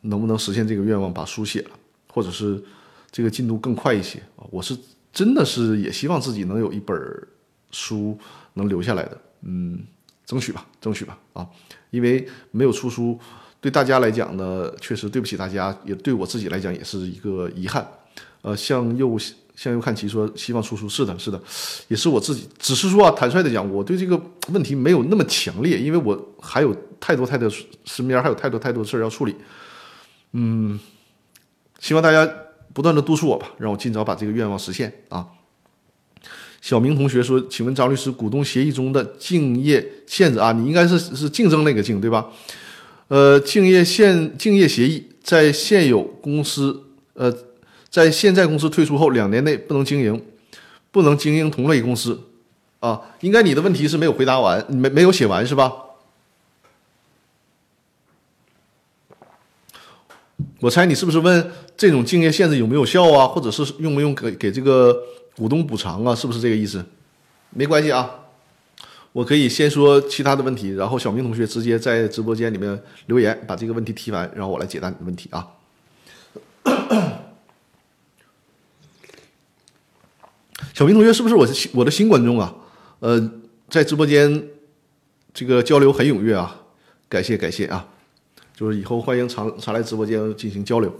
能不能实现这个愿望，把书写了。或者是这个进度更快一些啊！我是真的是也希望自己能有一本书能留下来的，嗯，争取吧，争取吧啊！因为没有出书，对大家来讲呢，确实对不起大家，也对我自己来讲也是一个遗憾。呃，向右向右看齐说希望出书，是的，是的，也是我自己，只是说啊，坦率的讲，我对这个问题没有那么强烈，因为我还有太多太多身边还有太多太多的事儿要处理，嗯。希望大家不断的督促我吧，让我尽早把这个愿望实现啊！小明同学说：“请问张律师，股东协议中的竞业限制啊，你应该是是竞争那个竞对吧？呃，竞业限竞业协议在现有公司呃，在现在公司退出后两年内不能经营，不能经营同类公司啊？应该你的问题是没有回答完，没没有写完是吧？我猜你是不是问这种竞业限制有没有效啊，或者是用不用给给这个股东补偿啊？是不是这个意思？没关系啊，我可以先说其他的问题，然后小明同学直接在直播间里面留言，把这个问题提完，然后我来解答你的问题啊。小明同学是不是我的我的新观众啊？呃，在直播间这个交流很踊跃啊，感谢感谢啊。就是以后欢迎常常来直播间进行交流。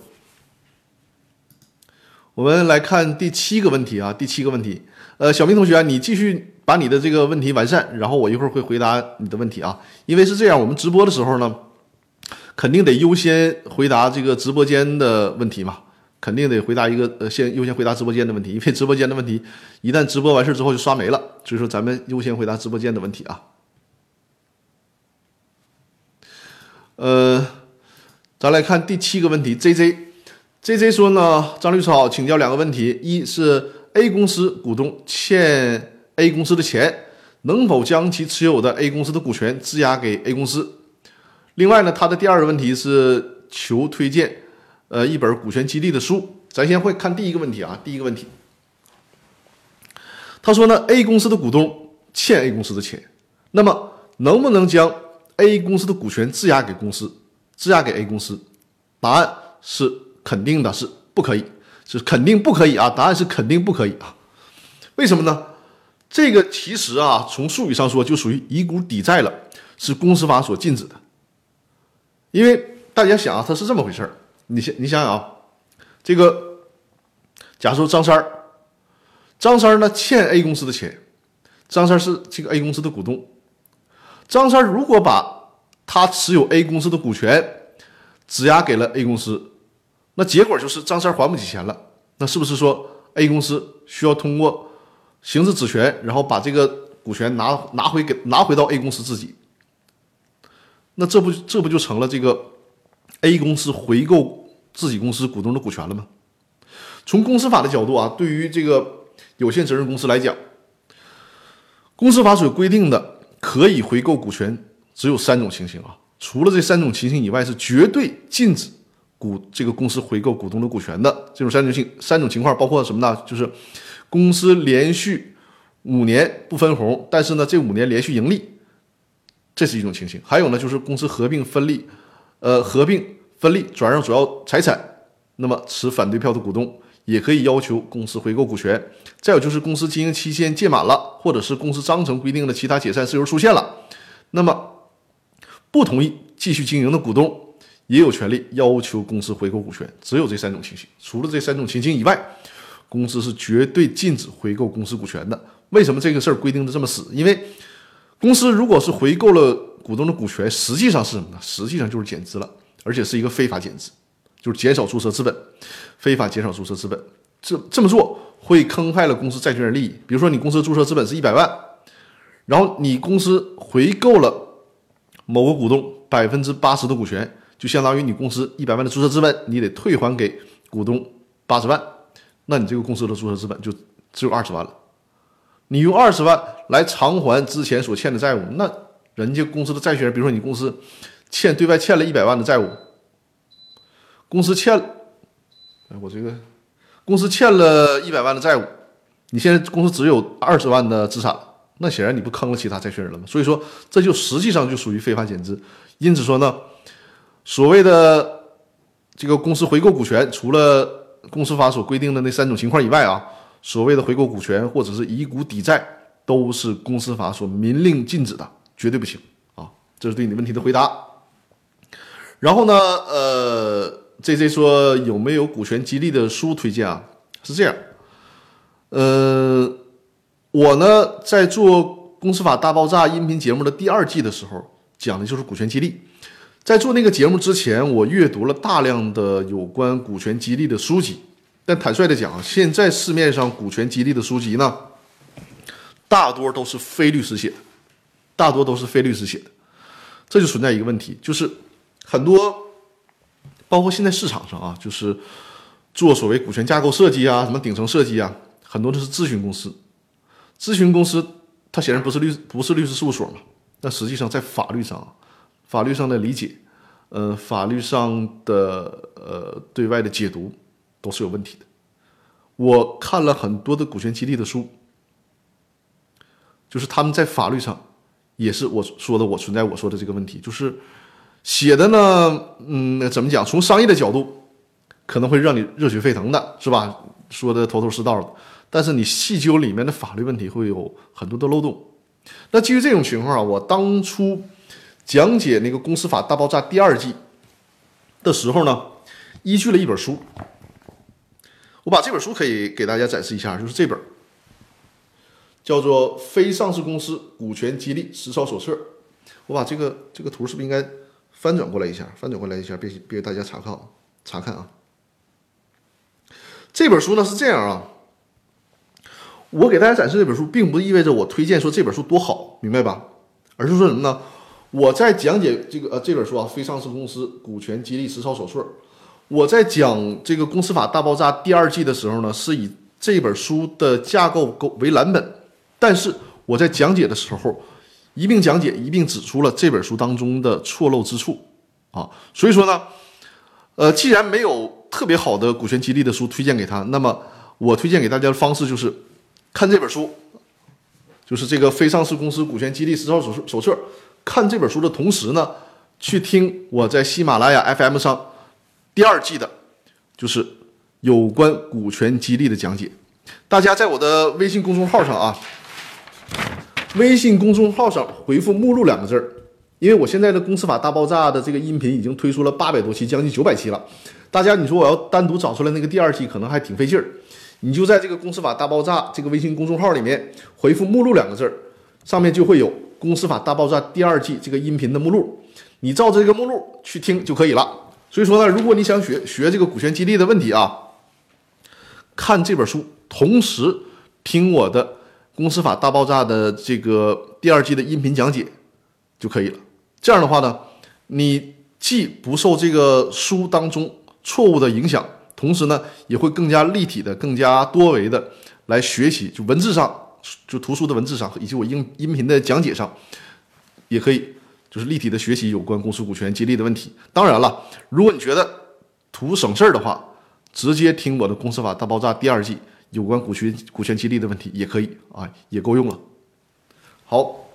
我们来看第七个问题啊，第七个问题，呃，小明同学，你继续把你的这个问题完善，然后我一会儿会回答你的问题啊。因为是这样，我们直播的时候呢，肯定得优先回答这个直播间的问题嘛，肯定得回答一个呃，先优先回答直播间的问题，因为直播间的问题一旦直播完事之后就刷没了，所以说咱们优先回答直播间的问题啊。呃，咱来看第七个问题，J J，J J J 说呢，张律师好，请教两个问题，一是 A 公司股东欠 A 公司的钱，能否将其持有的 A 公司的股权质押给 A 公司？另外呢，他的第二个问题是求推荐，呃，一本股权激励的书。咱先会看第一个问题啊，第一个问题，他说呢，A 公司的股东欠 A 公司的钱，那么能不能将？A 公司的股权质押给公司，质押给 A 公司，答案是肯定的，是不可以，是肯定不可以啊！答案是肯定不可以啊！为什么呢？这个其实啊，从术语上说就属于以股抵债了，是公司法所禁止的。因为大家想啊，它是这么回事儿，你想你想想啊，这个，假如说张三儿，张三儿呢欠 A 公司的钱，张三是这个 A 公司的股东。张三如果把他持有 A 公司的股权质押给了 A 公司，那结果就是张三还不起钱了。那是不是说 A 公司需要通过行使质权，然后把这个股权拿拿回给拿回到 A 公司自己？那这不这不就成了这个 A 公司回购自己公司股东的股权了吗？从公司法的角度啊，对于这个有限责任公司来讲，公司法所规定的。可以回购股权只有三种情形啊，除了这三种情形以外，是绝对禁止股这个公司回购股东的股权的。这种三种情三种情况包括什么呢？就是公司连续五年不分红，但是呢这五年连续盈利，这是一种情形。还有呢就是公司合并分立，呃合并分立转让主要财产，那么持反对票的股东。也可以要求公司回购股权，再有就是公司经营期限届满了，或者是公司章程规定的其他解散事由出现了，那么不同意继续经营的股东也有权利要求公司回购股权。只有这三种情形，除了这三种情形以外，公司是绝对禁止回购公司股权的。为什么这个事儿规定的这么死？因为公司如果是回购了股东的股权，实际上是什么呢？实际上就是减资了，而且是一个非法减资。就是减少注册资本，非法减少注册资本，这这么做会坑害了公司债权人利益。比如说，你公司注册资本是一百万，然后你公司回购了某个股东百分之八十的股权，就相当于你公司一百万的注册资本，你得退还给股东八十万，那你这个公司的注册资本就只有二十万了。你用二十万来偿还之前所欠的债务，那人家公司的债权人，比如说你公司欠对外欠了一百万的债务。公司欠，哎，我这个公司欠了一百万的债务，你现在公司只有二十万的资产，那显然你不坑了其他债权人了吗？所以说，这就实际上就属于非法减资。因此说呢，所谓的这个公司回购股权，除了公司法所规定的那三种情况以外啊，所谓的回购股权或者是以股抵债，都是公司法所明令禁止的，绝对不行啊！这是对你问题的回答。然后呢，呃。J J 说有没有股权激励的书推荐啊？是这样，呃，我呢在做《公司法大爆炸》音频节目的第二季的时候，讲的就是股权激励。在做那个节目之前，我阅读了大量的有关股权激励的书籍。但坦率的讲，现在市面上股权激励的书籍呢，大多都是非律师写的，大多都是非律师写的。这就存在一个问题，就是很多。包括现在市场上啊，就是做所谓股权架构设计啊，什么顶层设计啊，很多都是咨询公司。咨询公司它显然不是律不是律师事务所嘛，那实际上在法律上，法律上的理解，呃，法律上的呃对外的解读都是有问题的。我看了很多的股权激励的书，就是他们在法律上也是我说的我存在我说的这个问题，就是写的呢，嗯，怎么讲？从商业的角度可能会让你热血沸腾的，是吧？说的头头是道的，但是你细究里面的法律问题会有很多的漏洞。那基于这种情况啊，我当初讲解那个《公司法大爆炸》第二季的时候呢，依据了一本书。我把这本书可以给大家展示一下，就是这本，叫做《非上市公司股权激励实操手册》。我把这个这个图是不是应该翻转过来一下？翻转过来一下，别别给大家查看查看啊。这本书呢是这样啊，我给大家展示这本书，并不意味着我推荐说这本书多好，明白吧？而是说什么呢？我在讲解这个呃这本书啊，《非上市公司股权激励实操手册》。我在讲这个《公司法大爆炸》第二季的时候呢，是以这本书的架构构为蓝本，但是我在讲解的时候，一并讲解，一并指出了这本书当中的错漏之处啊。所以说呢，呃，既然没有特别好的股权激励的书推荐给他，那么我推荐给大家的方式就是看这本书，就是这个非上市公司股权激励实操手手册。看这本书的同时呢，去听我在喜马拉雅 FM 上。第二季的，就是有关股权激励的讲解。大家在我的微信公众号上啊，微信公众号上回复“目录”两个字儿，因为我现在的《公司法大爆炸》的这个音频已经推出了八百多期，将近九百期了。大家，你说我要单独找出来那个第二季，可能还挺费劲儿。你就在这个《公司法大爆炸》这个微信公众号里面回复“目录”两个字儿，上面就会有《公司法大爆炸》第二季这个音频的目录，你照这个目录去听就可以了。所以说呢，如果你想学学这个股权激励的问题啊，看这本书，同时听我的《公司法大爆炸》的这个第二季的音频讲解就可以了。这样的话呢，你既不受这个书当中错误的影响，同时呢，也会更加立体的、更加多维的来学习，就文字上，就图书的文字上，以及我音音频的讲解上，也可以。就是立体的学习有关公司股权激励的问题。当然了，如果你觉得图省事儿的话，直接听我的《公司法大爆炸》第二季有关股权股权激励的问题也可以啊，也够用了。好，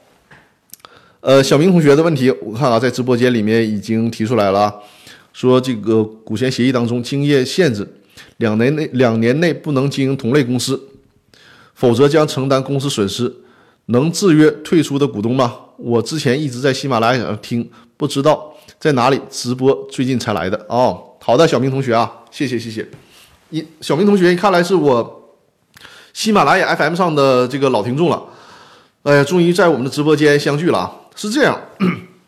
呃，小明同学的问题，我看啊，在直播间里面已经提出来了，说这个股权协议当中经业限制，两年内两年内不能经营同类公司，否则将承担公司损失，能制约退出的股东吗？我之前一直在喜马拉雅上听，不知道在哪里直播，最近才来的哦。好的，小明同学啊，谢谢谢谢。一小明同学，看来是我喜马拉雅 FM 上的这个老听众了。哎呀，终于在我们的直播间相聚了啊！是这样，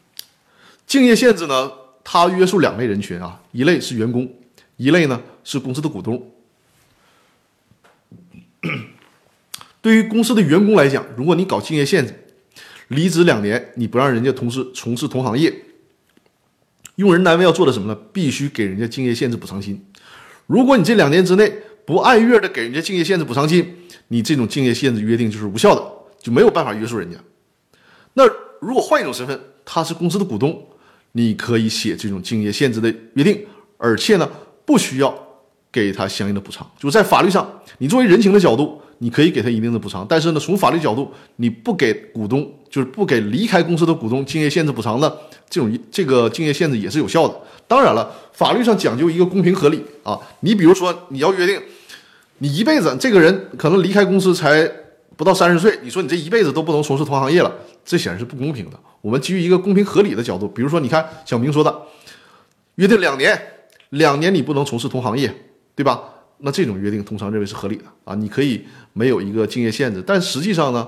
竞业限制呢，它约束两类人群啊，一类是员工，一类呢是公司的股东。对于公司的员工来讲，如果你搞竞业限制，离职两年，你不让人家同事从事同行业，用人单位要做的什么呢？必须给人家竞业限制补偿金。如果你这两年之内不按月的给人家竞业限制补偿金，你这种竞业限制约定就是无效的，就没有办法约束人家。那如果换一种身份，他是公司的股东，你可以写这种竞业限制的约定，而且呢，不需要给他相应的补偿。就在法律上，你作为人情的角度。你可以给他一定的补偿，但是呢，从法律角度，你不给股东，就是不给离开公司的股东竞业限制补偿的这种这个竞业限制也是有效的。当然了，法律上讲究一个公平合理啊。你比如说，你要约定，你一辈子这个人可能离开公司才不到三十岁，你说你这一辈子都不能从事同行业了，这显然是不公平的。我们基于一个公平合理的角度，比如说，你看小明说的，约定两年，两年你不能从事同行业，对吧？那这种约定通常认为是合理的啊，你可以没有一个竞业限制，但实际上呢，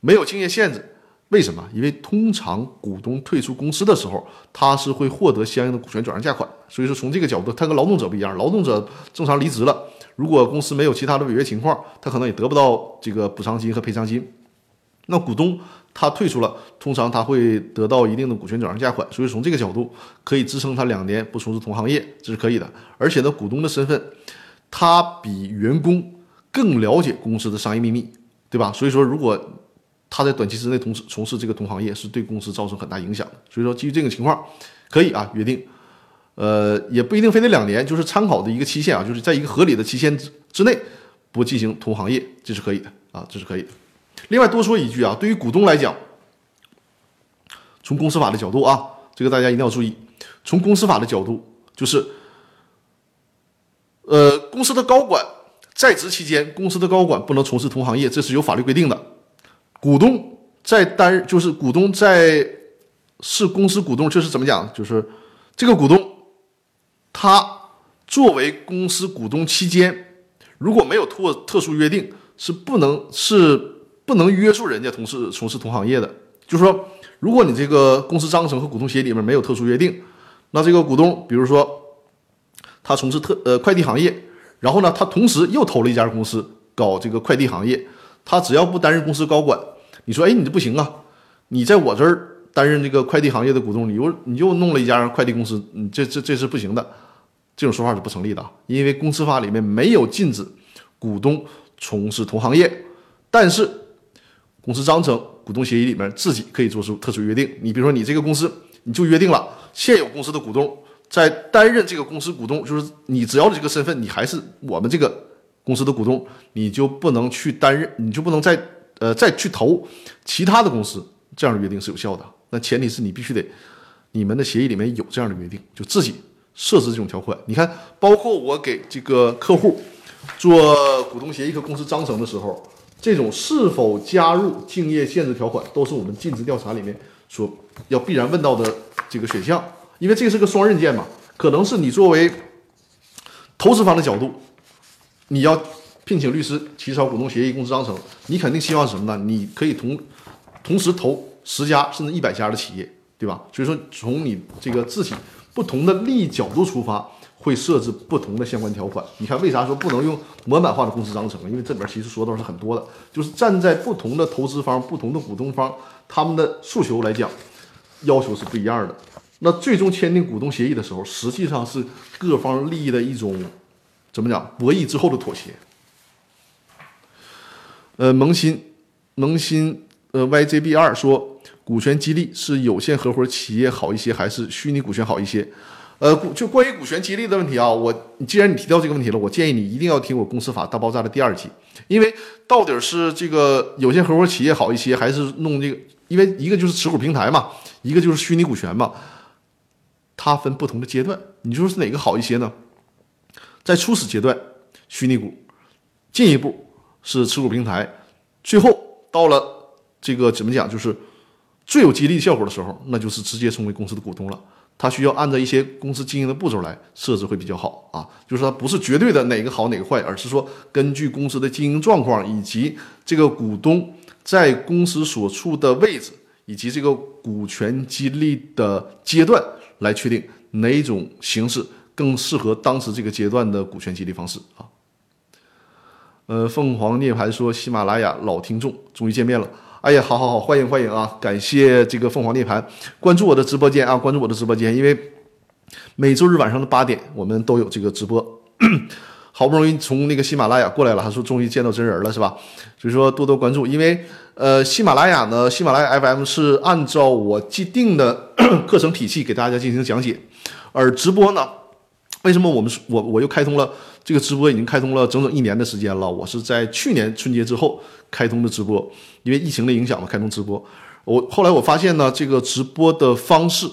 没有竞业限制，为什么？因为通常股东退出公司的时候，他是会获得相应的股权转让价款，所以说从这个角度，他跟劳动者不一样，劳动者正常离职了，如果公司没有其他的违约情况，他可能也得不到这个补偿金和赔偿金。那股东他退出了，通常他会得到一定的股权转让价款，所以从这个角度可以支撑他两年不从事同行业，这是可以的。而且呢，股东的身份，他比员工更了解公司的商业秘密，对吧？所以说，如果他在短期之内同时从事这个同行业，是对公司造成很大影响的。所以说，基于这个情况，可以啊约定，呃，也不一定非得两年，就是参考的一个期限啊，就是在一个合理的期限之之内不进行同行业，这是可以的啊，这是可以的。另外多说一句啊，对于股东来讲，从公司法的角度啊，这个大家一定要注意。从公司法的角度，就是，呃，公司的高管在职期间，公司的高管不能从事同行业，这是有法律规定的。股东在担任，就是股东在是公司股东，这是怎么讲？就是这个股东，他作为公司股东期间，如果没有特特殊约定，是不能是。不能约束人家从事从事同行业的，就是说，如果你这个公司章程和股东协议里面没有特殊约定，那这个股东，比如说他从事特呃快递行业，然后呢，他同时又投了一家公司搞这个快递行业，他只要不担任公司高管，你说，哎，你这不行啊，你在我这儿担任这个快递行业的股东，你又你又弄了一家快递公司，你这这这是不行的，这种说法是不成立的，因为公司法里面没有禁止股东从事同行业，但是。公司章程、股东协议里面自己可以做出特殊约定。你比如说，你这个公司，你就约定了现有公司的股东在担任这个公司股东，就是你只要这个身份，你还是我们这个公司的股东，你就不能去担任，你就不能再呃再去投其他的公司。这样的约定是有效的。那前提是你必须得你们的协议里面有这样的约定，就自己设置这种条款。你看，包括我给这个客户做股东协议和公司章程的时候。这种是否加入竞业限制条款，都是我们尽职调查里面所要必然问到的这个选项，因为这是个双刃剑嘛，可能是你作为投资方的角度，你要聘请律师起草股东协议、公司章程，你肯定希望什么呢？你可以同同时投十家甚至一百家的企业，对吧？所以说，从你这个自己不同的利益角度出发。会设置不同的相关条款。你看，为啥说不能用模板化的公司章程？因为这里边其实说的是很多的，就是站在不同的投资方、不同的股东方，他们的诉求来讲，要求是不一样的。那最终签订股东协议的时候，实际上是各方利益的一种怎么讲博弈之后的妥协。呃，萌新萌新呃 YJB 二说，股权激励是有限合伙企业好一些，还是虚拟股权好一些？呃，就关于股权激励的问题啊，我既然你提到这个问题了，我建议你一定要听我公司法大爆炸的第二集，因为到底是这个有限合伙企业好一些，还是弄这个？因为一个就是持股平台嘛，一个就是虚拟股权嘛，它分不同的阶段，你说是哪个好一些呢？在初始阶段，虚拟股；进一步是持股平台；最后到了这个怎么讲，就是最有激励效果的时候，那就是直接成为公司的股东了。它需要按照一些公司经营的步骤来设置会比较好啊，就是说不是绝对的哪个好哪个坏，而是说根据公司的经营状况以及这个股东在公司所处的位置以及这个股权激励的阶段来确定哪种形式更适合当时这个阶段的股权激励方式啊。呃，凤凰涅槃说喜马拉雅老听众终于见面了。哎呀，好好好，欢迎欢迎啊！感谢这个凤凰涅槃关注我的直播间啊，关注我的直播间，因为每周日晚上的八点我们都有这个直播。好不容易从那个喜马拉雅过来了，他说终于见到真人了，是吧？所以说多多关注，因为呃，喜马拉雅呢，喜马拉雅 FM 是按照我既定的 课程体系给大家进行讲解，而直播呢，为什么我们我我又开通了这个直播，已经开通了整整一年的时间了？我是在去年春节之后。开通的直播，因为疫情的影响嘛，开通直播。我后来我发现呢，这个直播的方式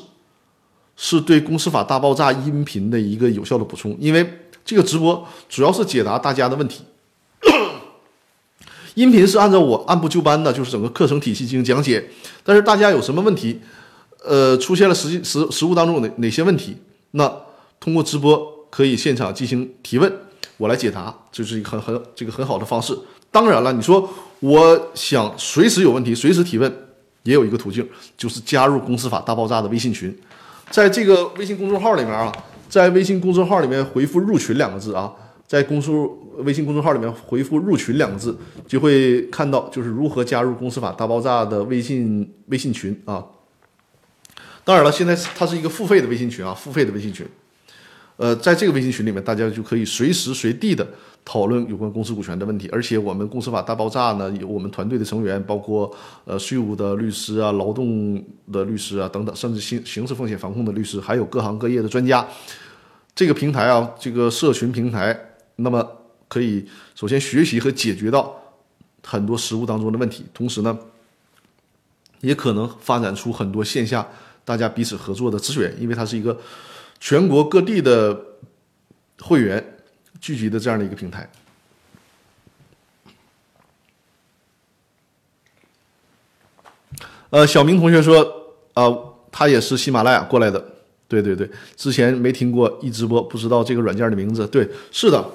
是对公司法大爆炸音频的一个有效的补充。因为这个直播主要是解答大家的问题，音频是按照我按部就班的，就是整个课程体系进行讲解。但是大家有什么问题，呃，出现了实际实实物当中哪哪些问题，那通过直播可以现场进行提问，我来解答，这是一个很很这个很好的方式。当然了，你说。我想随时有问题，随时提问，也有一个途径，就是加入公司法大爆炸的微信群。在这个微信公众号里面啊，在微信公众号里面回复“入群”两个字啊，在公众微信公众号里面回复“入群”两个字，就会看到就是如何加入《公司法大爆炸》的微信微信群啊。当然了，现在它是一个付费的微信群啊，付费的微信群。呃，在这个微信群里面，大家就可以随时随地的讨论有关公司股权的问题。而且我们公司法大爆炸呢，有我们团队的成员，包括呃税务的律师啊、劳动的律师啊等等，甚至刑刑事风险防控的律师，还有各行各业的专家。这个平台啊，这个社群平台，那么可以首先学习和解决到很多实务当中的问题，同时呢，也可能发展出很多线下大家彼此合作的资源，因为它是一个。全国各地的会员聚集的这样的一个平台。呃，小明同学说，啊，他也是喜马拉雅过来的，对对对，之前没听过一直播，不知道这个软件的名字。对，是的。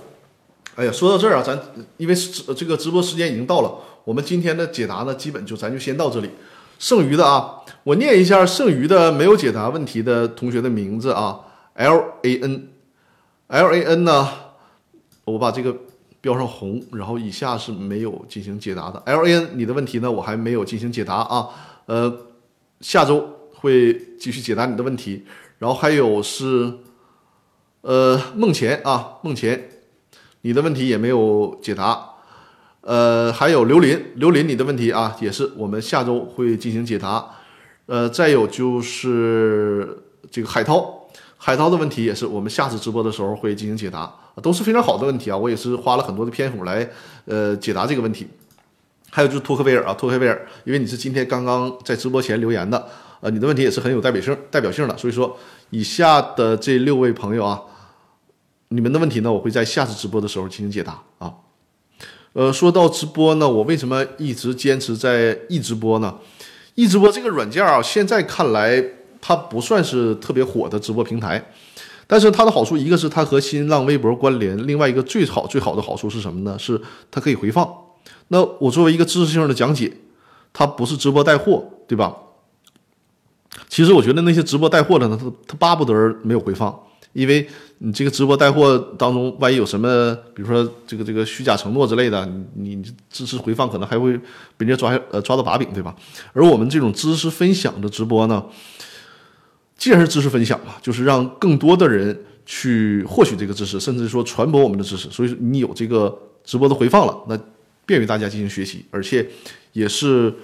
哎呀，说到这儿啊，咱因为这个直播时间已经到了，我们今天的解答呢，基本就咱就先到这里。剩余的啊，我念一下剩余的没有解答问题的同学的名字啊。L A N，L A N 呢？我把这个标上红，然后以下是没有进行解答的。L A N，你的问题呢？我还没有进行解答啊。呃，下周会继续解答你的问题。然后还有是，呃，梦前啊，梦前，你的问题也没有解答。呃，还有刘林，刘林，你的问题啊，也是我们下周会进行解答。呃，再有就是这个海涛。海涛的问题也是我们下次直播的时候会进行解答，都是非常好的问题啊！我也是花了很多的篇幅来呃解答这个问题。还有就是托克维尔啊，托克维尔，因为你是今天刚刚在直播前留言的，呃，你的问题也是很有代表性、代表性的。所以说，以下的这六位朋友啊，你们的问题呢，我会在下次直播的时候进行解答啊。呃，说到直播呢，我为什么一直坚持在一直播呢？一直播这个软件啊，现在看来。它不算是特别火的直播平台，但是它的好处，一个是它和新浪微博关联，另外一个最好最好的好处是什么呢？是它可以回放。那我作为一个知识性的讲解，它不是直播带货，对吧？其实我觉得那些直播带货的呢，他他巴不得没有回放，因为你这个直播带货当中，万一有什么，比如说这个这个虚假承诺之类的，你你支持回放，可能还会被人家抓呃抓到把柄，对吧？而我们这种知识分享的直播呢？既然是知识分享嘛，就是让更多的人去获取这个知识，甚至说传播我们的知识。所以说你有这个直播的回放了，那便于大家进行学习，而且也是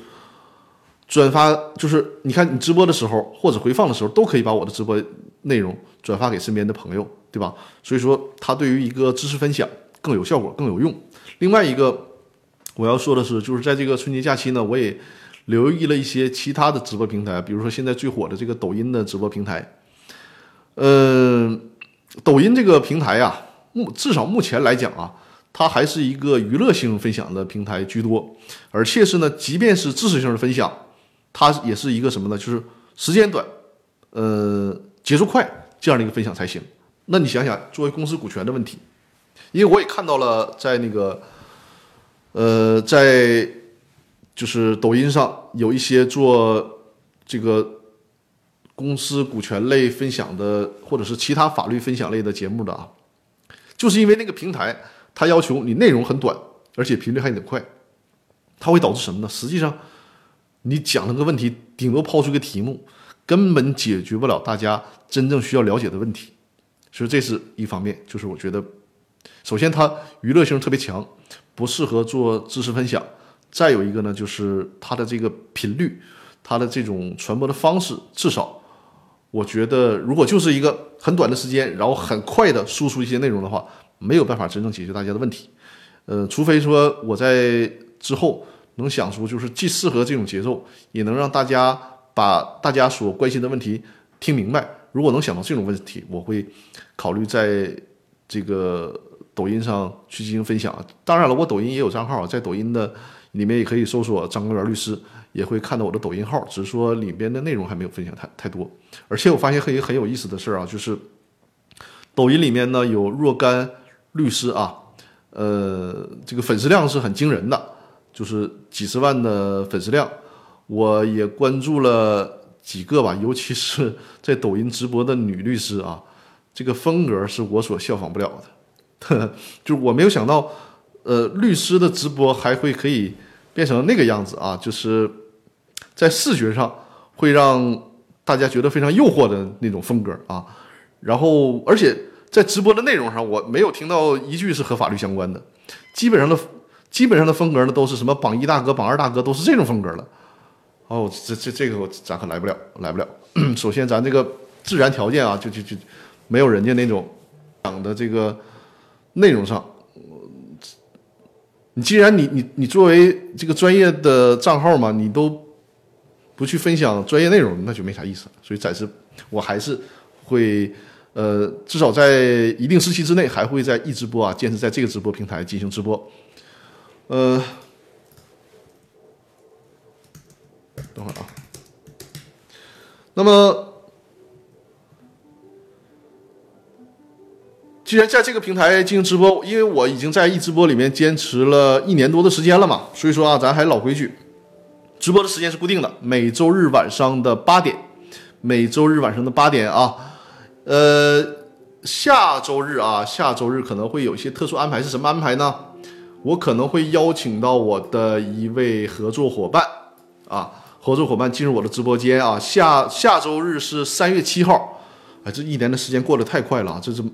转发。就是你看你直播的时候或者回放的时候，都可以把我的直播内容转发给身边的朋友，对吧？所以说它对于一个知识分享更有效果、更有用。另外一个我要说的是，就是在这个春节假期呢，我也。留意了一些其他的直播平台，比如说现在最火的这个抖音的直播平台。嗯，抖音这个平台呀，目至少目前来讲啊，它还是一个娱乐性分享的平台居多，而且是呢，即便是知识性的分享，它也是一个什么呢？就是时间短，呃，节奏快这样的一个分享才行。那你想想，作为公司股权的问题，因为我也看到了，在那个，呃，在。就是抖音上有一些做这个公司股权类分享的，或者是其他法律分享类的节目的啊，就是因为那个平台它要求你内容很短，而且频率还得快，它会导致什么呢？实际上你讲那个问题，顶多抛出个题目，根本解决不了大家真正需要了解的问题，所以这是一方面。就是我觉得，首先它娱乐性特别强，不适合做知识分享。再有一个呢，就是它的这个频率，它的这种传播的方式，至少我觉得，如果就是一个很短的时间，然后很快的输出一些内容的话，没有办法真正解决大家的问题。呃，除非说我在之后能想出，就是既适合这种节奏，也能让大家把大家所关心的问题听明白。如果能想到这种问题，我会考虑在这个抖音上去进行分享。当然了，我抖音也有账号，在抖音的。里面也可以搜索张根源律师，也会看到我的抖音号，只是说里边的内容还没有分享太太多。而且我发现很很有意思的事啊，就是抖音里面呢有若干律师啊，呃，这个粉丝量是很惊人的，就是几十万的粉丝量。我也关注了几个吧，尤其是在抖音直播的女律师啊，这个风格是我所效仿不了的，就是我没有想到，呃，律师的直播还会可以变成那个样子啊，就是在视觉上会让大家觉得非常诱惑的那种风格啊。然后，而且在直播的内容上，我没有听到一句是和法律相关的，基本上的基本上的风格呢都是什么榜一大哥、榜二大哥都是这种风格了。哦，这这这个我咱可来不了，来不了。首先，咱这个自然条件啊，就就就没有人家那种讲的这个。内容上，你既然你你你作为这个专业的账号嘛，你都不去分享专业内容，那就没啥意思。所以暂时我还是会，呃，至少在一定时期之内，还会在一直播啊，坚持在这个直播平台进行直播。呃，等会儿啊，那么。既然在这个平台进行直播，因为我已经在一直播里面坚持了一年多的时间了嘛，所以说啊，咱还老规矩，直播的时间是固定的，每周日晚上的八点，每周日晚上的八点啊，呃，下周日啊，下周日可能会有一些特殊安排，是什么安排呢？我可能会邀请到我的一位合作伙伴啊，合作伙伴进入我的直播间啊，下下周日是三月七号，哎，这一年的时间过得太快了啊，这是。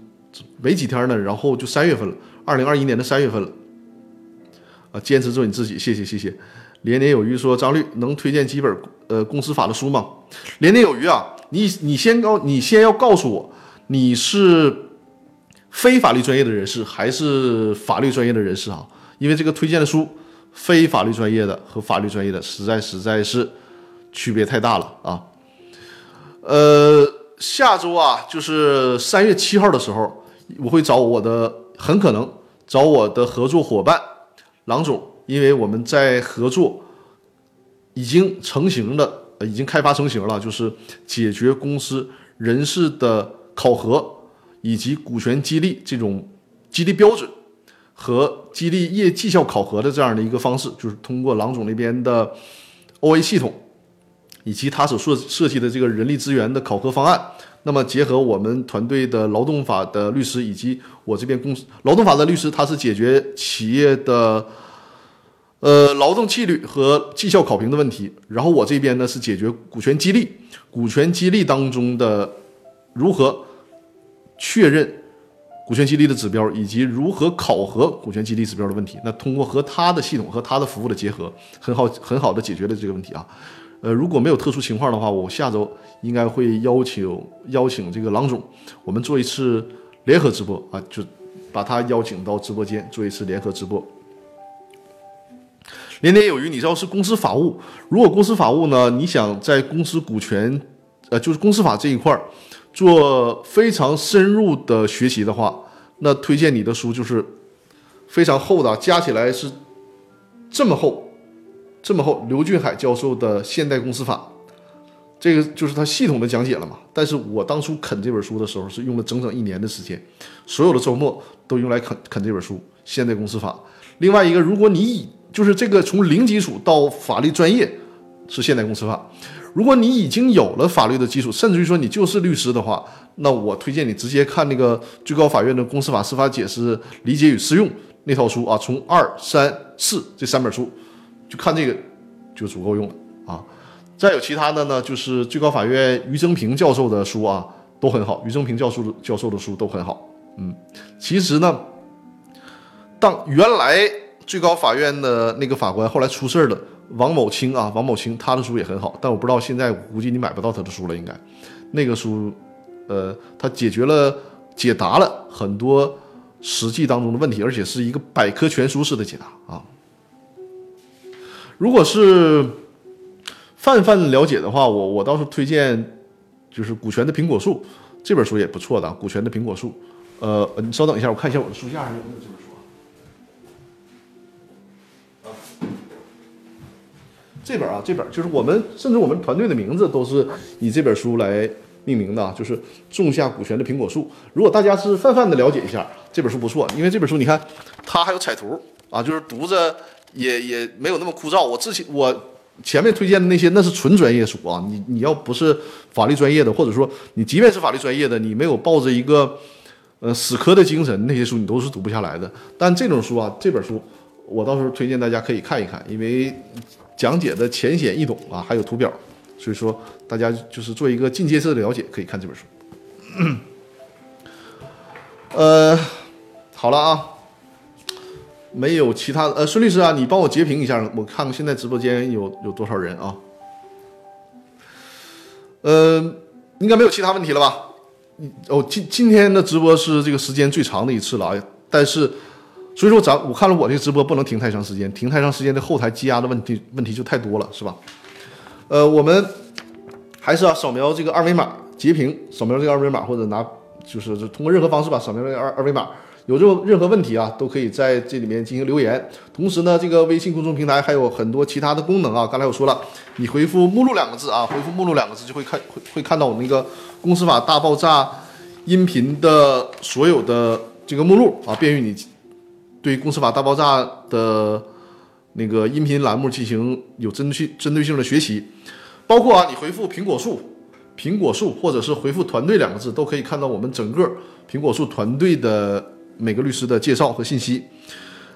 没几天呢，然后就三月份了，二零二一年的三月份了。啊，坚持做你自己，谢谢谢谢。连年有余说张律能推荐几本呃公司法的书吗？连年有余啊，你你先告你先要告诉我你是非法律专业的人士还是法律专业的人士啊？因为这个推荐的书，非法律专业的和法律专业的实在实在是区别太大了啊。呃，下周啊，就是三月七号的时候。我会找我的，很可能找我的合作伙伴郎总，因为我们在合作已经成型的，已经开发成型了，就是解决公司人事的考核以及股权激励这种激励标准和激励业绩效考核的这样的一个方式，就是通过郎总那边的 OA 系统以及他所设设计的这个人力资源的考核方案。那么结合我们团队的劳动法的律师以及我这边公司劳动法的律师，他是解决企业的呃劳动纪律和绩效考评的问题。然后我这边呢是解决股权激励，股权激励当中的如何确认股权激励的指标，以及如何考核股权激励指标的问题。那通过和他的系统和他的服务的结合，很好很好的解决了这个问题啊。呃，如果没有特殊情况的话，我下周应该会邀请邀请这个郎总，我们做一次联合直播啊，就把他邀请到直播间做一次联合直播。年年有余，你知道是公司法务。如果公司法务呢，你想在公司股权，呃，就是公司法这一块做非常深入的学习的话，那推荐你的书就是非常厚的，加起来是这么厚。这么厚，刘俊海教授的《现代公司法》，这个就是他系统的讲解了嘛？但是我当初啃这本书的时候是用了整整一年的时间，所有的周末都用来啃啃这本书《现代公司法》。另外一个，如果你以就是这个从零基础到法律专业是《现代公司法》，如果你已经有了法律的基础，甚至于说你就是律师的话，那我推荐你直接看那个最高法院的《公司法司法解释理解与适用》那套书啊，从二三四这三本书。就看这个就足够用了啊！再有其他的呢，就是最高法院于增平教授的书啊，都很好。于增平教授的教授的书都很好。嗯，其实呢，当原来最高法院的那个法官后来出事儿了，王某清啊，王某清他的书也很好，但我不知道现在估计你买不到他的书了，应该那个书，呃，他解决了解答了很多实际当中的问题，而且是一个百科全书式的解答啊。如果是泛泛了解的话，我我倒是推荐，就是《股权的苹果树》这本书也不错的，《股权的苹果树》。呃，你稍等一下，我看一下我的书架上有没有这本书啊。这本啊，这本就是我们甚至我们团队的名字都是以这本书来命名的，就是《种下股权的苹果树》。如果大家是泛泛的了解一下，这本书不错，因为这本书你看它还有彩图啊，就是读着。也也没有那么枯燥。我之前我前面推荐的那些，那是纯专业书啊。你你要不是法律专业的，或者说你即便是法律专业的，你没有抱着一个呃死磕的精神那些书你都是读不下来的。但这种书啊，这本书我到时候推荐大家可以看一看，因为讲解的浅显易懂啊，还有图表，所以说大家就是做一个进阶式的了解，可以看这本书。呃，好了啊，没有其他呃，孙律师啊，你帮我截屏一下，我看看现在直播间有有多少人啊？呃，应该没有其他问题了吧？哦，今今天的直播是这个时间最长的一次了啊，但是所以说咱我看了我这直播不能停太长时间，停太长时间的后台积压的问题问题就太多了，是吧？呃，我们还是要扫描这个二维码截屏，扫描这个二维码或者拿。就是通过任何方式吧，扫描这个二二维码，有这种任何问题啊，都可以在这里面进行留言。同时呢，这个微信公众平台还有很多其他的功能啊。刚才我说了，你回复“目录”两个字啊，回复“目录”两个字就会看会会看到我们那个《公司法大爆炸》音频的所有的这个目录啊，便于你对《公司法大爆炸》的那个音频栏目进行有针对性针对性的学习。包括啊，你回复“苹果树”。苹果树，或者是回复“团队”两个字，都可以看到我们整个苹果树团队的每个律师的介绍和信息。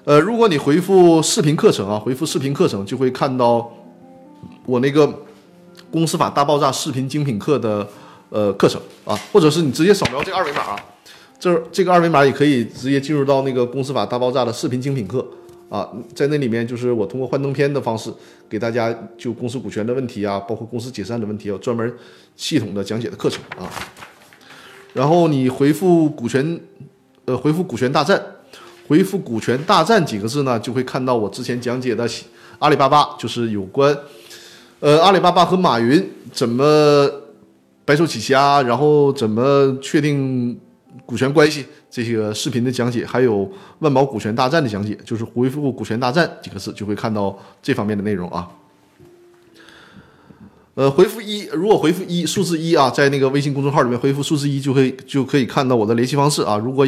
呃，如果你回复视频课程啊，回复视频课程，就会看到我那个公司法大爆炸视频精品课的呃课程啊，或者是你直接扫描这个二维码啊，这这个二维码也可以直接进入到那个公司法大爆炸的视频精品课。啊，在那里面就是我通过幻灯片的方式给大家就公司股权的问题啊，包括公司解散的问题，有专门系统的讲解的课程啊。然后你回复股权，呃，回复股权大战，回复股权大战几个字呢，就会看到我之前讲解的阿里巴巴，就是有关呃阿里巴巴和马云怎么白手起家，然后怎么确定股权关系。这些视频的讲解，还有万宝股权大战的讲解，就是回复“股权大战”几个字，就会看到这方面的内容啊。呃，回复一，如果回复一数字一啊，在那个微信公众号里面回复数字一，就会就可以看到我的联系方式啊。如果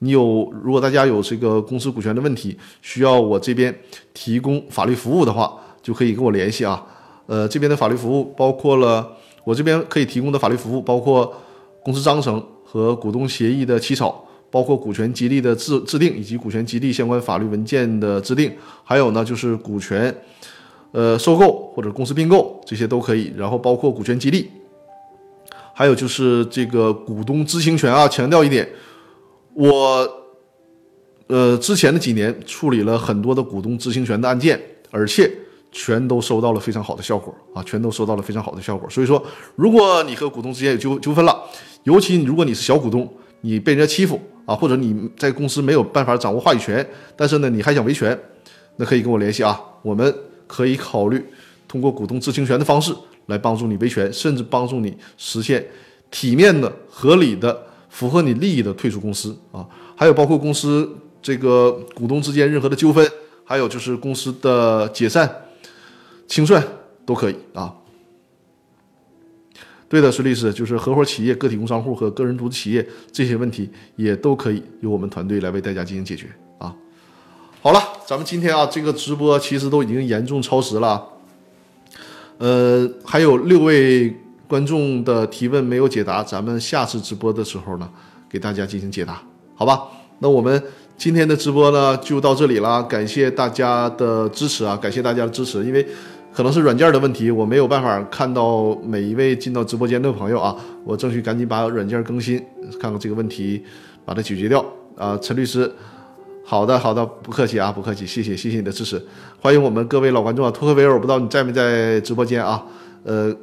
你有，如果大家有这个公司股权的问题，需要我这边提供法律服务的话，就可以跟我联系啊。呃，这边的法律服务包括了我这边可以提供的法律服务，包括公司章程和股东协议的起草。包括股权激励的制制定，以及股权激励相关法律文件的制定，还有呢就是股权，呃收购或者公司并购这些都可以。然后包括股权激励，还有就是这个股东知情权啊。强调一点，我呃之前的几年处理了很多的股东知情权的案件，而且全都收到了非常好的效果啊，全都收到了非常好的效果。所以说，如果你和股东之间有纠纠纷了，尤其如果你是小股东，你被人家欺负。啊，或者你在公司没有办法掌握话语权，但是呢，你还想维权，那可以跟我联系啊。我们可以考虑通过股东知情权的方式来帮助你维权，甚至帮助你实现体面的、合理的、符合你利益的退出公司啊。还有包括公司这个股东之间任何的纠纷，还有就是公司的解散、清算都可以啊。对的，孙律师，就是合伙企业、个体工商户和个人独资企业这些问题也都可以由我们团队来为大家进行解决。好了，咱们今天啊这个直播其实都已经严重超时了，呃，还有六位观众的提问没有解答，咱们下次直播的时候呢给大家进行解答，好吧？那我们今天的直播呢就到这里了，感谢大家的支持啊，感谢大家的支持，因为。可能是软件的问题，我没有办法看到每一位进到直播间的朋友啊，我争取赶紧把软件更新，看看这个问题，把它解决掉啊。陈律师，好的好的，不客气啊，不客气，谢谢谢谢你的支持，欢迎我们各位老观众啊，托克维尔，我不知道你在没在直播间啊，呃，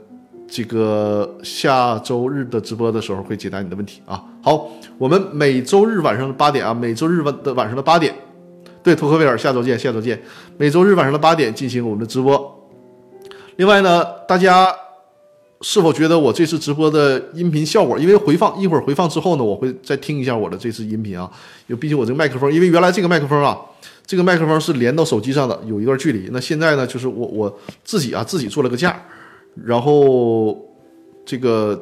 这个下周日的直播的时候会解答你的问题啊。好，我们每周日晚上的八点啊，每周日晚的晚上的八点，对，托克维尔，下周见，下周见，每周日晚上的八点进行我们的直播。另外呢，大家是否觉得我这次直播的音频效果？因为回放一会儿回放之后呢，我会再听一下我的这次音频啊。因为毕竟我这个麦克风，因为原来这个麦克风啊，这个麦克风是连到手机上的，有一段距离。那现在呢，就是我我自己啊，自己做了个架，然后这个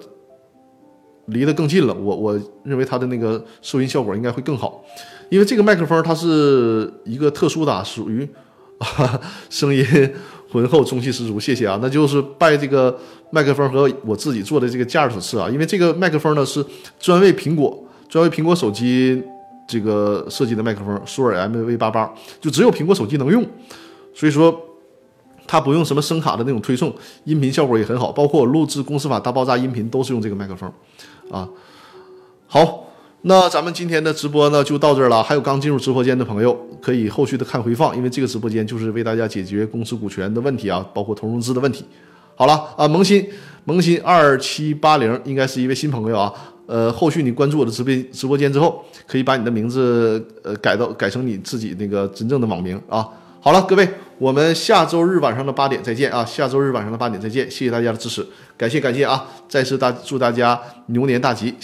离得更近了。我我认为它的那个收音效果应该会更好，因为这个麦克风它是一个特殊的，属于 声音。浑厚中气十足，谢谢啊！那就是拜这个麦克风和我自己做的这个架所赐啊，因为这个麦克风呢是专为苹果专为苹果手机这个设计的麦克风，舒尔 MV 八八，就只有苹果手机能用，所以说它不用什么声卡的那种推送，音频效果也很好，包括我录制《公司法大爆炸》音频都是用这个麦克风，啊，好。那咱们今天的直播呢就到这儿了。还有刚进入直播间的朋友，可以后续的看回放，因为这个直播间就是为大家解决公司股权的问题啊，包括投融资的问题。好了啊，萌新萌新二七八零应该是一位新朋友啊。呃，后续你关注我的直播直播间之后，可以把你的名字呃改到改成你自己那个真正的网名啊。好了，各位，我们下周日晚上的八点再见啊！下周日晚上的八点再见，谢谢大家的支持，感谢感谢啊！再次大祝大家牛年大吉。